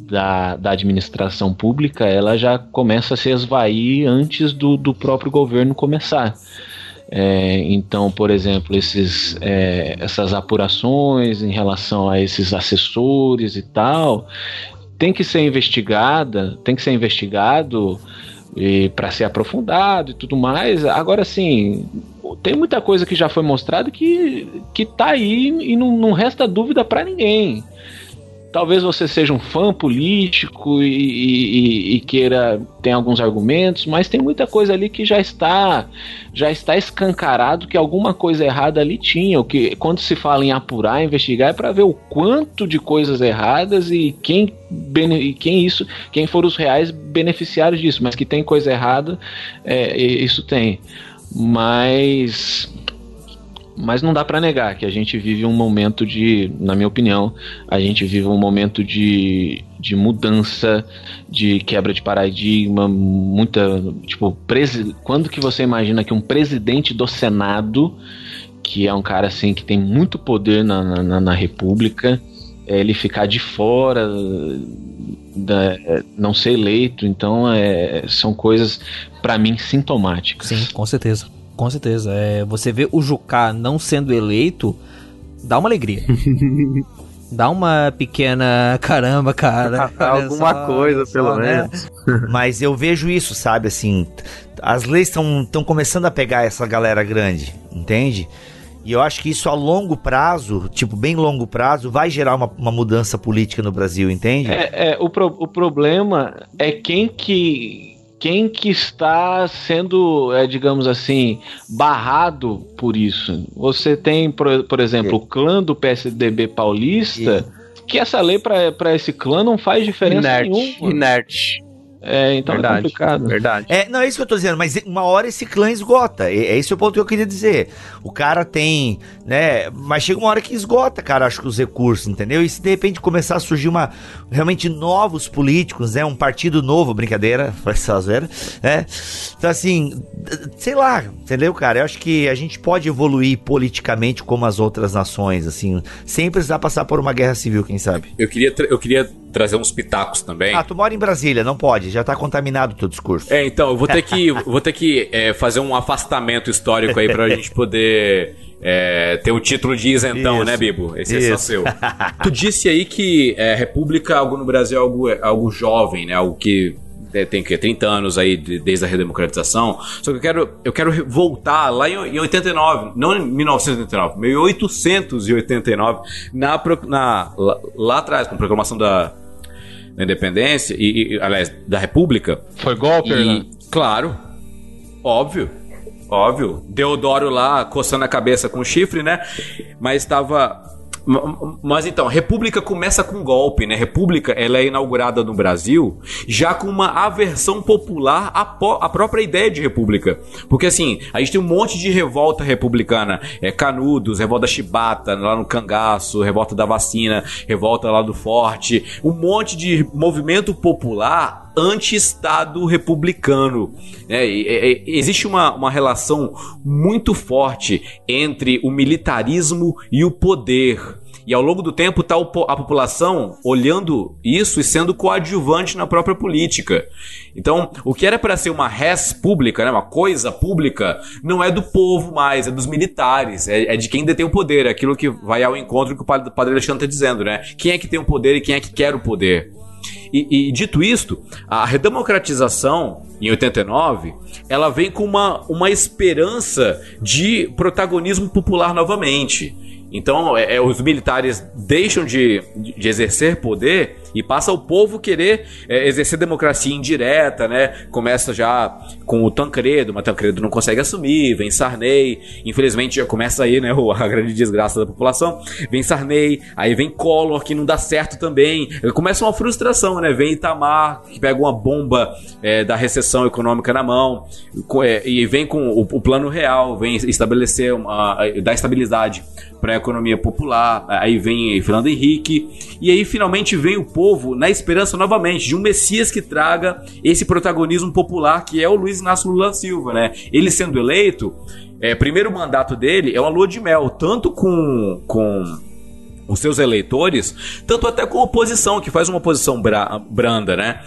da, da administração pública ela já começa a se esvair antes do, do próprio governo começar é, então, por exemplo, esses, é, essas apurações em relação a esses assessores e tal, tem que ser investigada, tem que ser investigado para ser aprofundado e tudo mais. Agora, sim, tem muita coisa que já foi mostrada que, que tá aí e não, não resta dúvida para ninguém. Talvez você seja um fã político e, e, e, queira tem alguns argumentos, mas tem muita coisa ali que já está já está escancarado que alguma coisa errada ali tinha. O que quando se fala em apurar, investigar é para ver o quanto de coisas erradas e quem quem isso, quem foram os reais beneficiários disso, mas que tem coisa errada, é, isso tem. Mas mas não dá para negar que a gente vive um momento de, na minha opinião, a gente vive um momento de, de mudança, de quebra de paradigma, muita, tipo, presi quando que você imagina que um presidente do Senado, que é um cara assim que tem muito poder na, na, na República, é, ele ficar de fora da, não ser eleito, então é, são coisas para mim sintomáticas. Sim, com certeza. Com certeza. É, você vê o Jucá não sendo eleito, dá uma alegria. dá uma pequena caramba, cara. Alguma só, coisa, só, pelo né? menos. Mas eu vejo isso, sabe? Assim, as leis estão começando a pegar essa galera grande, entende? E eu acho que isso a longo prazo, tipo, bem longo prazo, vai gerar uma, uma mudança política no Brasil, entende? É, é o, pro, o problema é quem que quem que está sendo, é, digamos assim, barrado por isso. Você tem, por, por exemplo, o clã do PSDB paulista, que essa lei para esse clã não faz diferença Inerte, nenhuma. Inerte. É, então verdade, é complicado. Verdade. É, não, é isso que eu tô dizendo, mas uma hora esse clã esgota. É, é esse o ponto que eu queria dizer. O cara tem, né? Mas chega uma hora que esgota, cara, acho que os recursos, entendeu? E se de repente começar a surgir uma realmente novos políticos, né? Um partido novo, brincadeira, faz ver, né? Então, assim, sei lá, entendeu, cara? Eu acho que a gente pode evoluir politicamente como as outras nações, assim, sem precisar passar por uma guerra civil, quem sabe. Eu queria, eu queria trazer uns pitacos também. Ah, tu mora em Brasília, não pode, já tá contaminado o teu discurso. É, então, eu vou ter que, vou ter que é, fazer um afastamento histórico aí pra gente poder é, ter o título de isentão, Isso. né, Bibo? Esse Isso. é só seu. tu disse aí que é, República, algo no Brasil é algo, é algo jovem, né? Algo que tem que 30 anos aí desde a redemocratização. Só que eu quero, eu quero voltar lá em, em 89, não em 1989, 1889, na, na, lá, lá atrás, com a proclamação da, da independência, e, e, aliás, da república. Foi golpe, e, Claro, óbvio. Óbvio, Deodoro lá coçando a cabeça com chifre, né? Mas estava mas então, República começa com golpe, né? República, ela é inaugurada no Brasil já com uma aversão popular à, à própria ideia de república. Porque assim, a gente tem um monte de revolta republicana, é Canudos, revolta Chibata, lá no Cangaço, revolta da vacina, revolta lá do Forte, um monte de movimento popular anti-Estado republicano. É, é, é, existe uma, uma relação muito forte entre o militarismo e o poder. E ao longo do tempo está a população olhando isso e sendo coadjuvante na própria política. Então, o que era para ser uma res pública, né, uma coisa pública, não é do povo mais, é dos militares, é, é de quem detém o poder, é aquilo que vai ao encontro que o padre Alexandre está dizendo, né? Quem é que tem o poder e quem é que quer o poder? E, e, dito isto, a redemocratização em 89, ela vem com uma, uma esperança de protagonismo popular novamente. Então, é, é, os militares deixam de, de exercer poder E passa o povo querer é, exercer democracia indireta, né? Começa já com o Tancredo, mas Tancredo não consegue assumir, vem Sarney, infelizmente já começa aí, né, a grande desgraça da população. Vem Sarney, aí vem Collor, que não dá certo também. Começa uma frustração, né? Vem Itamar, que pega uma bomba é, da recessão econômica na mão, é, e vem com o, o plano real, vem estabelecer uma, dar estabilidade para a economia popular. Aí vem Fernando Henrique, e aí finalmente vem o povo na esperança novamente de um Messias que traga esse protagonismo popular que é o Luiz Inácio Lula Silva, né? Ele sendo eleito, é, primeiro mandato dele é uma lua de mel, tanto com, com os seus eleitores, tanto até com a oposição, que faz uma oposição bra branda, né?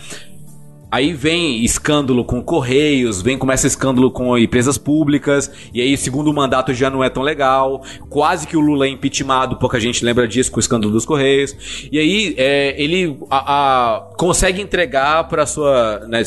Aí vem escândalo com Correios, vem começa escândalo com empresas públicas, e aí segundo mandato já não é tão legal. Quase que o Lula é impeachmentado, pouca gente lembra disso com o escândalo dos Correios. E aí é, ele a, a, consegue entregar para sua né,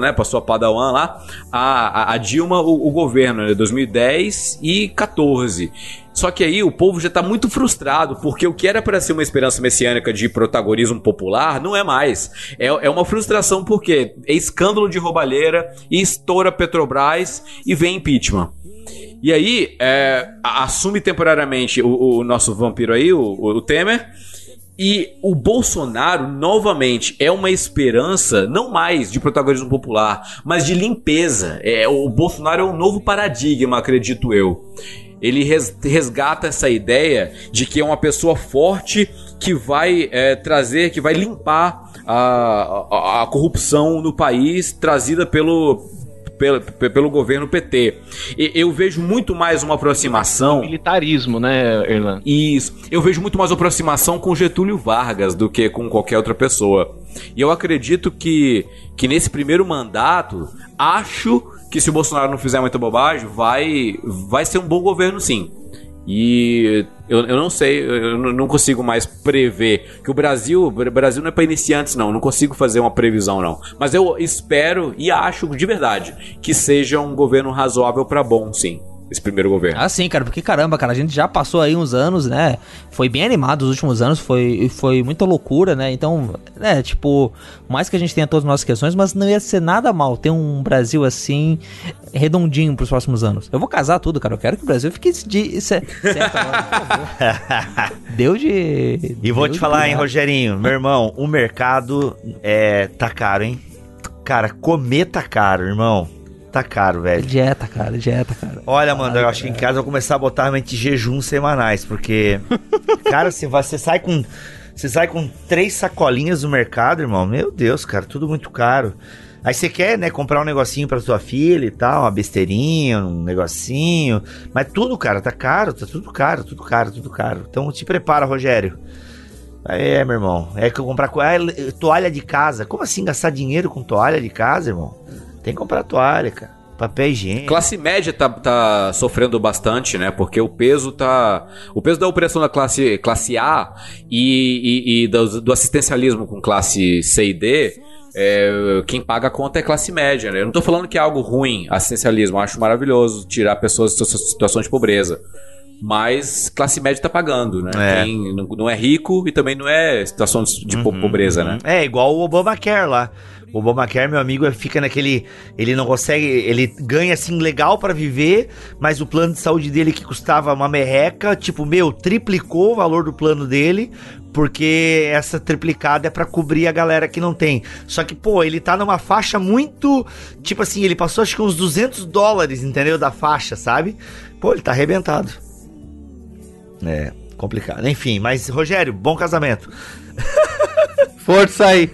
né, para sua padawan lá, a, a Dilma o, o governo, né, 2010 e 14. Só que aí o povo já tá muito frustrado, porque o que era para ser uma esperança messiânica de protagonismo popular não é mais. É, é uma frustração porque é escândalo de roubalheira estoura Petrobras e vem impeachment. E aí, é, assume temporariamente o, o, nosso vampiro aí, o, o Temer. E o Bolsonaro, novamente, é uma esperança, não mais de protagonismo popular, mas de limpeza. É, o Bolsonaro é um novo paradigma, acredito eu ele resgata essa ideia de que é uma pessoa forte que vai é, trazer, que vai limpar a, a, a corrupção no país trazida pelo, pelo, pelo governo PT. Eu vejo muito mais uma aproximação. Militarismo, né, Erlan? Isso. Eu vejo muito mais uma aproximação com Getúlio Vargas do que com qualquer outra pessoa. E eu acredito que, que nesse primeiro mandato, acho que se o Bolsonaro não fizer muita bobagem, vai, vai ser um bom governo sim. E eu, eu não sei, eu não consigo mais prever que o Brasil, Brasil não é para iniciantes não, não consigo fazer uma previsão não. Mas eu espero e acho de verdade que seja um governo razoável para bom, sim esse primeiro governo. Ah, sim, cara, porque caramba, cara, a gente já passou aí uns anos, né? Foi bem animado os últimos anos, foi, foi muita loucura, né? Então, é, tipo, mais que a gente tenha todas as nossas questões, mas não ia ser nada mal ter um Brasil assim, redondinho pros próximos anos. Eu vou casar tudo, cara, eu quero que o Brasil fique de, certo agora, por favor. Deu de. E vou te falar, hein, Rogerinho, meu irmão, o mercado é, tá caro, hein? Cara, comer tá caro, irmão tá caro, velho. Dieta, cara, dieta, cara. Olha, mano, eu acho que em casa eu vou começar a botar realmente jejuns semanais, porque. cara, você, sai com. Você sai com três sacolinhas no mercado, irmão. Meu Deus, cara, tudo muito caro. Aí você quer, né, comprar um negocinho pra sua filha e tal, uma besteirinha, um negocinho. Mas tudo, cara, tá caro, tá tudo caro, tudo caro, tudo caro. Então te prepara, Rogério. É, meu irmão. É que eu comprar ah, toalha de casa. Como assim gastar dinheiro com toalha de casa, irmão? Tem que comprar toalha, cara. Papel higiênico. Classe média tá, tá sofrendo bastante, né? Porque o peso tá. O peso da opressão da classe, classe A e, e, e do, do, assistencialismo com classe C e D. É, quem paga a conta é classe média, né? Eu não tô falando que é algo ruim, assistencialismo. Eu acho maravilhoso tirar pessoas de situações de pobreza mas classe média tá pagando, né? É. Quem não é rico e também não é situação de uhum, pobreza, né? É, igual o Obamacare lá. O Obamacare, meu amigo, fica naquele. Ele não consegue. Ele ganha assim legal para viver, mas o plano de saúde dele que custava uma merreca, tipo, meu, triplicou o valor do plano dele, porque essa triplicada é para cobrir a galera que não tem. Só que, pô, ele tá numa faixa muito. Tipo assim, ele passou acho que uns 200 dólares, entendeu? Da faixa, sabe? Pô, ele tá arrebentado. É, complicado. Enfim, mas, Rogério, bom casamento. Força aí.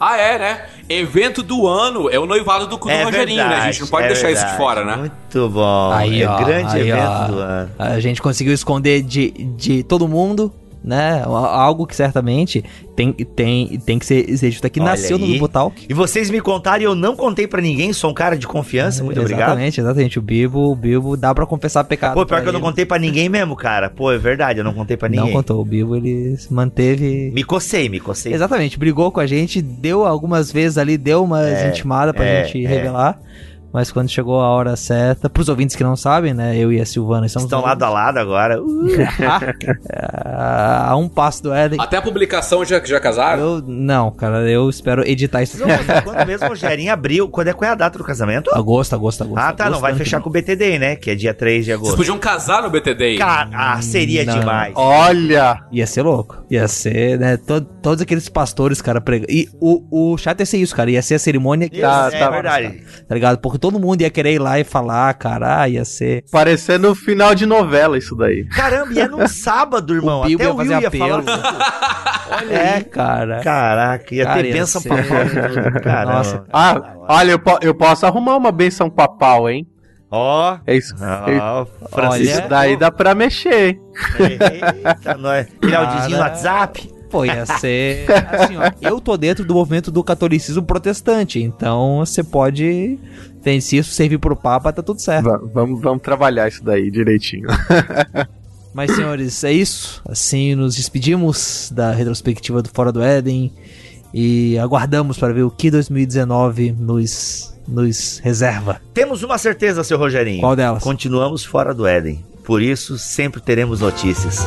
Ah, é, né? Evento do ano é o noivado do, do é Rogerinho, verdade, né? A gente não pode é deixar verdade. isso de fora, né? Muito bom. Aí, é ó, grande aí, evento ó, do ano. A gente conseguiu esconder de, de todo mundo né? Algo que certamente tem, tem, tem que ser dito aqui. Olha nasceu aí. no Bibotalk. E vocês me contaram e eu não contei para ninguém, sou um cara de confiança, muito exatamente, obrigado. Exatamente, exatamente. O Bibo, o Bibo dá para confessar pecado. Pô, pior que eu não contei para ninguém mesmo, cara. Pô, é verdade, eu não contei para ninguém. Não contou, o Bibo ele se manteve. Me cocei, me cocei. Exatamente, brigou com a gente, deu algumas vezes ali, deu uma é, intimada pra é, gente é. revelar. Mas quando chegou a hora certa, pros ouvintes que não sabem, né? Eu e a Silvana estamos. Estão lado a lado agora. Uh. a um passo do Éden. Até a publicação já, já casaram? Eu, não, cara, eu espero editar isso. quando mesmo, Rogerinho, abriu. Quando é, qual é a data do casamento? Agosto, agosto, agosto. Ah, tá, agosto, não vai fechar com o BTD, né? Que é dia 3 de Vocês agosto. podiam casar no BTD. Cara, ah, seria Não. demais. Olha! Ia ser louco. Ia ser, né? to- todos aqueles pastores, cara, pregando. E o, o chato ia ser isso, cara. Ia ser a cerimônia que. Tá, é tá. verdade. Tá ligado? Porque todo mundo ia querer ir lá e falar, cara, ah, ia ser. Parecendo final de novela isso daí. Caramba, e é num sábado, irmão. O Bill Até ia o Will fazer ia apelo. falar. Olha É, aí. cara. Caraca, ia Cara, ter bênção ser- tudo. Caramba. Nossa. Ah, olha, eu, po- eu posso arrumar uma benção papal, hein? Ó. É isso. Isso Francisco. daí dá pra mexer, hein? Eita, nós. Criar o dizinho no. WhatsApp. Pô, ia ser. Assim, ó, eu tô dentro do movimento do catolicismo protestante, então você pode. Tem, se isso servir pro Papa, tá tudo certo. Va- vamos, vamos trabalhar isso daí direitinho. Mas, senhores, é isso. Assim nos despedimos da retrospectiva do Fora do Éden e aguardamos para ver o que 2019 nos, nos reserva. Temos uma certeza, seu Rogerinho. Qual delas? Continuamos fora do Éden. Por isso, sempre teremos notícias.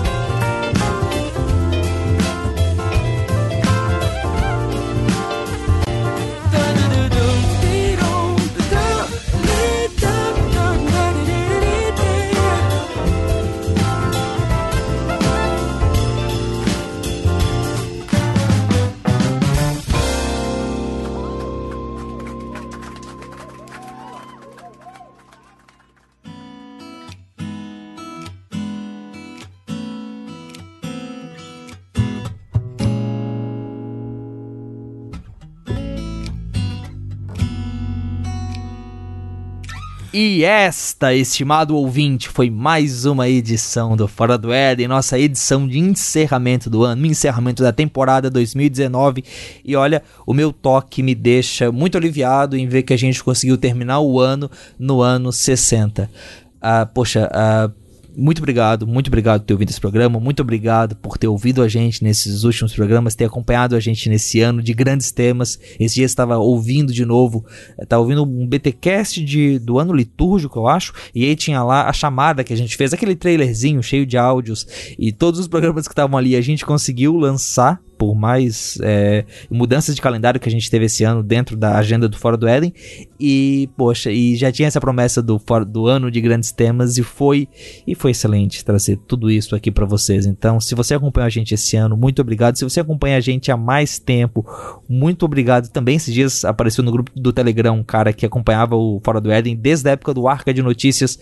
E esta, estimado ouvinte, foi mais uma edição do Fora do Éden, nossa edição de encerramento do ano, encerramento da temporada 2019. E olha, o meu toque me deixa muito aliviado em ver que a gente conseguiu terminar o ano no ano 60. Ah, poxa, ah, muito obrigado, muito obrigado por ter ouvido esse programa, muito obrigado por ter ouvido a gente nesses últimos programas, ter acompanhado a gente nesse ano de grandes temas. Esse dia estava ouvindo de novo, estava ouvindo um BTcast de, do ano litúrgico, eu acho, e aí tinha lá a chamada que a gente fez, aquele trailerzinho cheio de áudios, e todos os programas que estavam ali a gente conseguiu lançar por mais é, mudanças de calendário que a gente teve esse ano dentro da agenda do Fora do Éden. E, poxa, e já tinha essa promessa do, do ano de grandes temas e foi e foi excelente trazer tudo isso aqui pra vocês. Então, se você acompanha a gente esse ano, muito obrigado. Se você acompanha a gente há mais tempo, muito obrigado também. Esses dias apareceu no grupo do Telegram um cara que acompanhava o Fora do Éden desde a época do Arca de Notícias.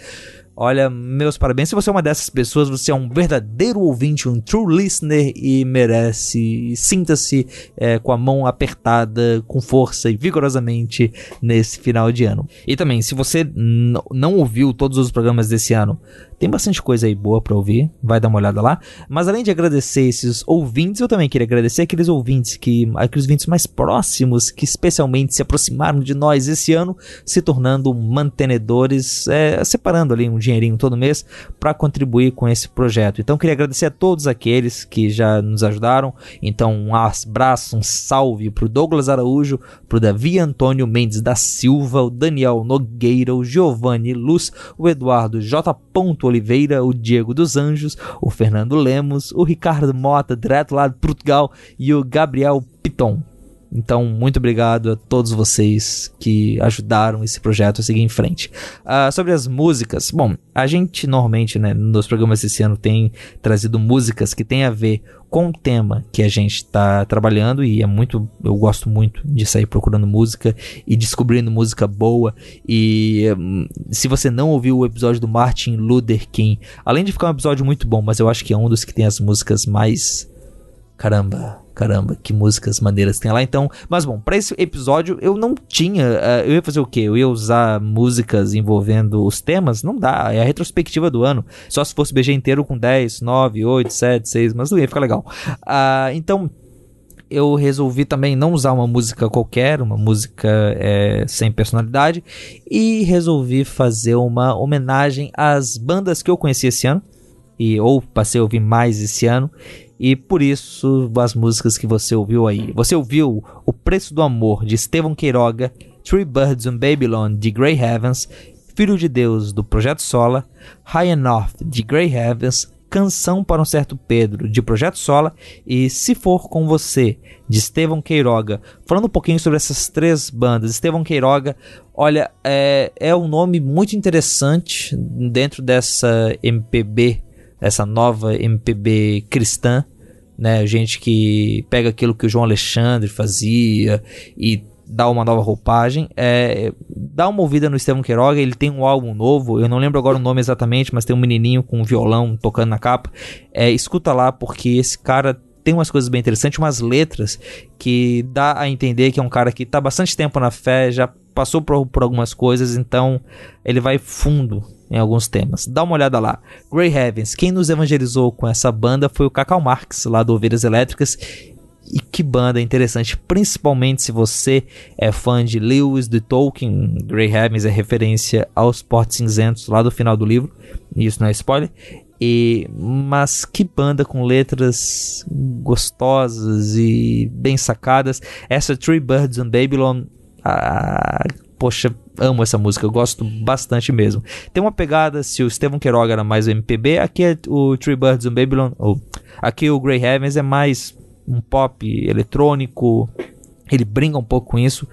Olha, meus parabéns. Se você é uma dessas pessoas, você é um verdadeiro ouvinte, um true listener e merece. Sinta-se é, com a mão apertada, com força e vigorosamente nesse final de ano. E também, se você não ouviu todos os programas desse ano, tem bastante coisa aí boa pra ouvir, vai dar uma olhada lá. Mas além de agradecer esses ouvintes, eu também queria agradecer aqueles ouvintes que, aqueles ouvintes mais próximos, que especialmente se aproximaram de nós esse ano, se tornando mantenedores, é, separando ali um dinheirinho todo mês para contribuir com esse projeto. Então queria agradecer a todos aqueles que já nos ajudaram. Então um abraço, um salve pro Douglas Araújo, pro Davi Antônio Mendes da Silva, o Daniel Nogueira, o Giovanni Luz, o Eduardo J. Oliveira, o Diego dos Anjos, o Fernando Lemos, o Ricardo Mota, direto lá de Portugal, e o Gabriel Piton. Então, muito obrigado a todos vocês que ajudaram esse projeto a seguir em frente. Ah, sobre as músicas, bom, a gente normalmente, né, nos programas desse ano tem trazido músicas que tem a ver com o tema que a gente está trabalhando e é muito, eu gosto muito de sair procurando música e descobrindo música boa. E hum, se você não ouviu o episódio do Martin Luther King, além de ficar um episódio muito bom, mas eu acho que é um dos que tem as músicas mais Caramba, caramba, que músicas maneiras tem lá. Então, mas bom, para esse episódio eu não tinha. eh, eu ia fazer o quê? Eu ia usar músicas envolvendo os temas? Não dá, é a retrospectiva do ano. Só se fosse BG inteiro com 10, 9, 8, 7, 6, mas não ia ficar legal. Ah, então, eu resolvi também não usar uma música qualquer, uma música é, sem personalidade, e resolvi fazer uma homenagem às bandas que eu conheci esse ano, e ou passei a ouvir mais esse ano, e por isso as músicas que você ouviu aí. Você ouviu O Preço do Amor, de Estevão Queiroga, Three Birds on Babylon, de Grey Heavens, Filho de Deus, do Projeto Sola, High Enough, de Grey Heavens, Canção para um Certo Pedro, de Projeto Sola, e Se For Com Você, de Estevão Queiroga. Falando um pouquinho sobre essas três bandas, Estevão Queiroga, olha, é, é um nome muito interessante dentro dessa MPB, essa nova MPB cristã, né? Gente que pega aquilo que o João Alexandre fazia e dá uma nova roupagem. É, dá uma ouvida no Estevão Queiroga, ele tem um álbum novo, eu não lembro agora o nome exatamente, mas tem um menininho com um violão tocando na capa. É, escuta lá, porque esse cara tem umas coisas bem interessantes, umas letras que dá a entender que é um cara que está bastante tempo na fé, já passou por, por algumas coisas, então ele vai fundo em alguns temas. Dá uma olhada lá. Grey Heavens, quem nos evangelizou com essa banda foi o Cacau Marx, lá do Ovelhas Elétricas. E que banda interessante, principalmente se você é fã de Lewis de Tolkien. Grey Heavens é referência aos Portos Cinzentos lá do final do livro. Isso não é spoiler. E, mas que banda com letras gostosas e bem sacadas. Essa Three Birds on Babylon, ah, poxa, amo essa música, eu gosto bastante mesmo. Tem uma pegada, se o Estevão Queiroga era mais MPB, aqui é o Three Birds on Babylon, ou, aqui o Grey Heavens é mais um pop eletrônico, ele brinca um pouco com isso,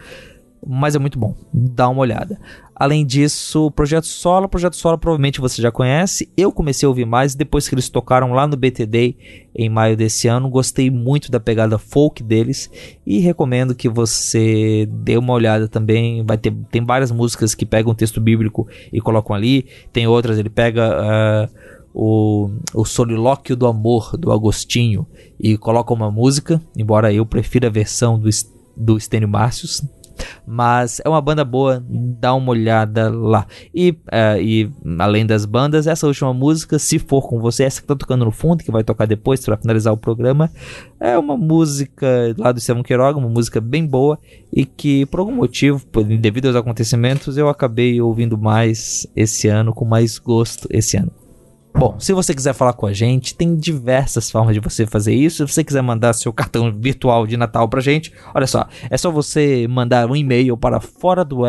mas é muito bom, dá uma olhada. Além disso, o Projeto Solo, Projeto Solo provavelmente você já conhece. Eu comecei a ouvir mais depois que eles tocaram lá no BTD em maio desse ano. Gostei muito da pegada folk deles e recomendo que você dê uma olhada também. Vai ter tem várias músicas que pegam texto bíblico e colocam ali. Tem outras ele pega uh, o, o Solilóquio do Amor do Agostinho e coloca uma música, embora eu prefira a versão do do Estênio Márcios, mas é uma banda boa, dá uma olhada lá. E, uh, e além das bandas, essa última música, se for com você, essa que tá tocando no fundo, que vai tocar depois para finalizar o programa, é uma música lá do Estevão Queiroga, uma música bem boa e que por algum motivo, devido aos acontecimentos, eu acabei ouvindo mais esse ano, com mais gosto esse ano. Bom, se você quiser falar com a gente, tem diversas formas de você fazer isso. Se você quiser mandar seu cartão virtual de Natal pra gente, olha só, é só você mandar um e-mail para fora do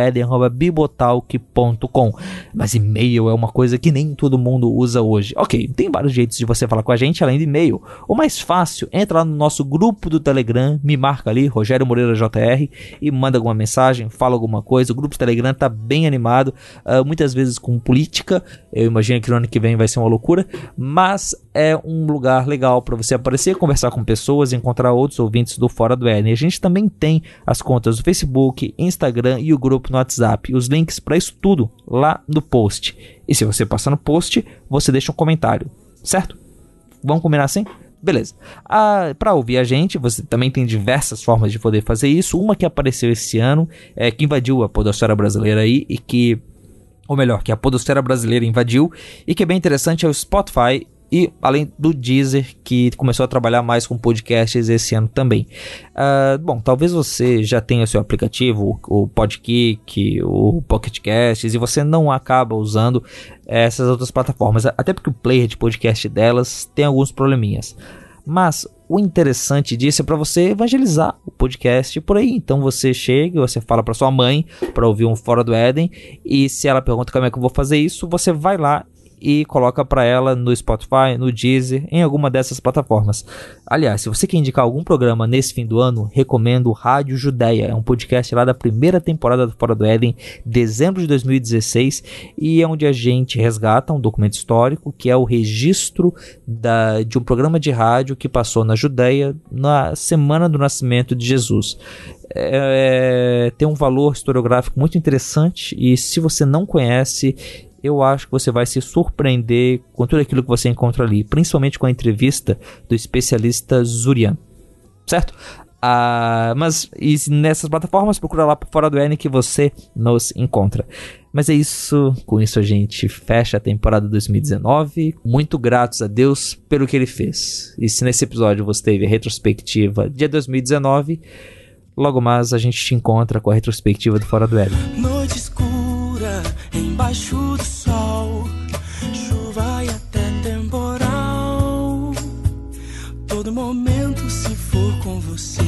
bibotalk.com. Mas e-mail é uma coisa que nem todo mundo usa hoje. Ok, tem vários jeitos de você falar com a gente além de e-mail. O mais fácil, entra lá no nosso grupo do Telegram, me marca ali, Rogério Moreira JR, e manda alguma mensagem, fala alguma coisa. O grupo do Telegram tá bem animado, uh, muitas vezes com política. Eu imagino que no ano que vem vai ser uma loucura, mas é um lugar legal para você aparecer, conversar com pessoas, encontrar outros ouvintes do Fora do Éden. A gente também tem as contas do Facebook, Instagram e o grupo no WhatsApp. Os links para isso tudo lá no post. E se você passar no post, você deixa um comentário, certo? Vamos combinar assim? Beleza. Ah, para ouvir a gente, você também tem diversas formas de poder fazer isso. Uma que apareceu esse ano, é, que invadiu a podosfera brasileira aí e que ou melhor, que a podosfera brasileira invadiu e que é bem interessante é o Spotify e além do Deezer, que começou a trabalhar mais com podcasts esse ano também. Uh, bom, talvez você já tenha o seu aplicativo, o Podkick, o Pocket Casts, e você não acaba usando essas outras plataformas, até porque o player de podcast delas tem alguns probleminhas. Mas o interessante disso é para você evangelizar o podcast por aí. Então você chega, você fala para sua mãe para ouvir um Fora do Éden e se ela pergunta como é que eu vou fazer isso, você vai lá e coloca para ela no Spotify, no Deezer, em alguma dessas plataformas. Aliás, se você quer indicar algum programa nesse fim do ano, recomendo Rádio Judéia. É um podcast lá da primeira temporada do Fora do Éden, dezembro de 2016, e é onde a gente resgata um documento histórico que é o registro da, de um programa de rádio que passou na Judéia na semana do nascimento de Jesus. É, é, tem um valor historiográfico muito interessante e se você não conhece, eu acho que você vai se surpreender com tudo aquilo que você encontra ali, principalmente com a entrevista do especialista Zurian, certo? Ah, mas nessas plataformas, procura lá por fora do N que você nos encontra. Mas é isso, com isso a gente fecha a temporada 2019. Muito gratos a Deus pelo que ele fez. E se nesse episódio você teve a retrospectiva de 2019, logo mais a gente te encontra com a retrospectiva do Fora do N. Embaixo do sol, chuva e até temporal. Todo momento, se for com você,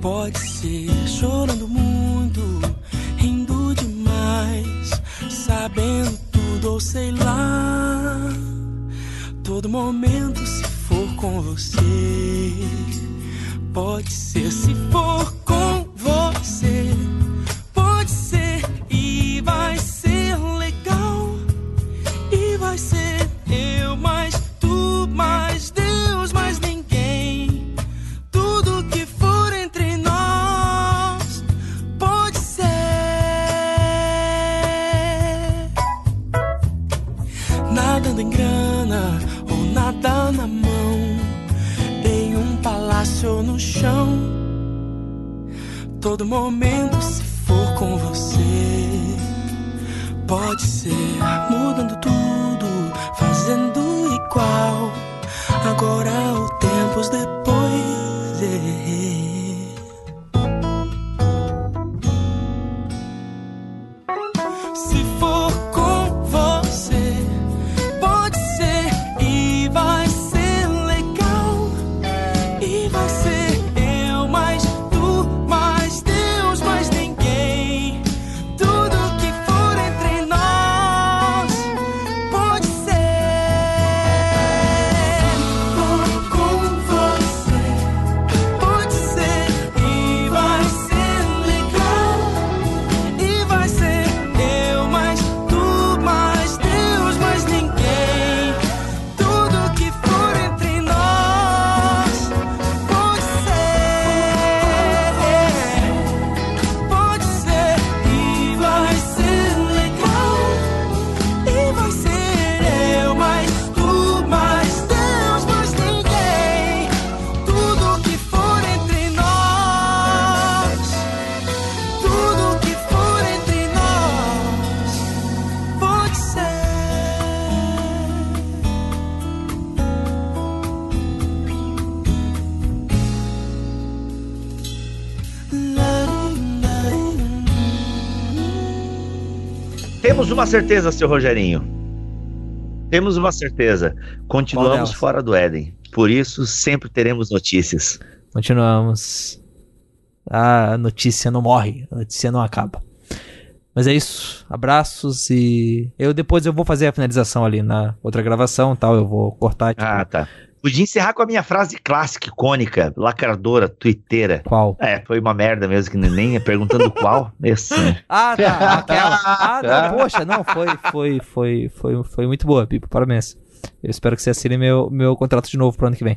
pode ser chorando muito rindo demais, sabendo tudo ou sei lá. Todo momento se for com você, pode ser se for uma certeza, seu Rogerinho. Temos uma certeza. Continuamos fora do Éden. Por isso, sempre teremos notícias. Continuamos. A notícia não morre, a notícia não acaba. Mas é isso. Abraços e eu depois eu vou fazer a finalização ali na outra gravação, tal, eu vou cortar. tipo, Ah, tá. Podia encerrar com a minha frase clássica, icônica, lacradora, twitteira. Qual? É, foi uma merda mesmo, que nem é perguntando qual. Esse. Ah, tá, aquela. Ah, não, poxa, não, foi, foi, foi, foi, foi muito boa, Pipo, parabéns. Eu espero que você assine meu, meu contrato de novo pro ano que vem.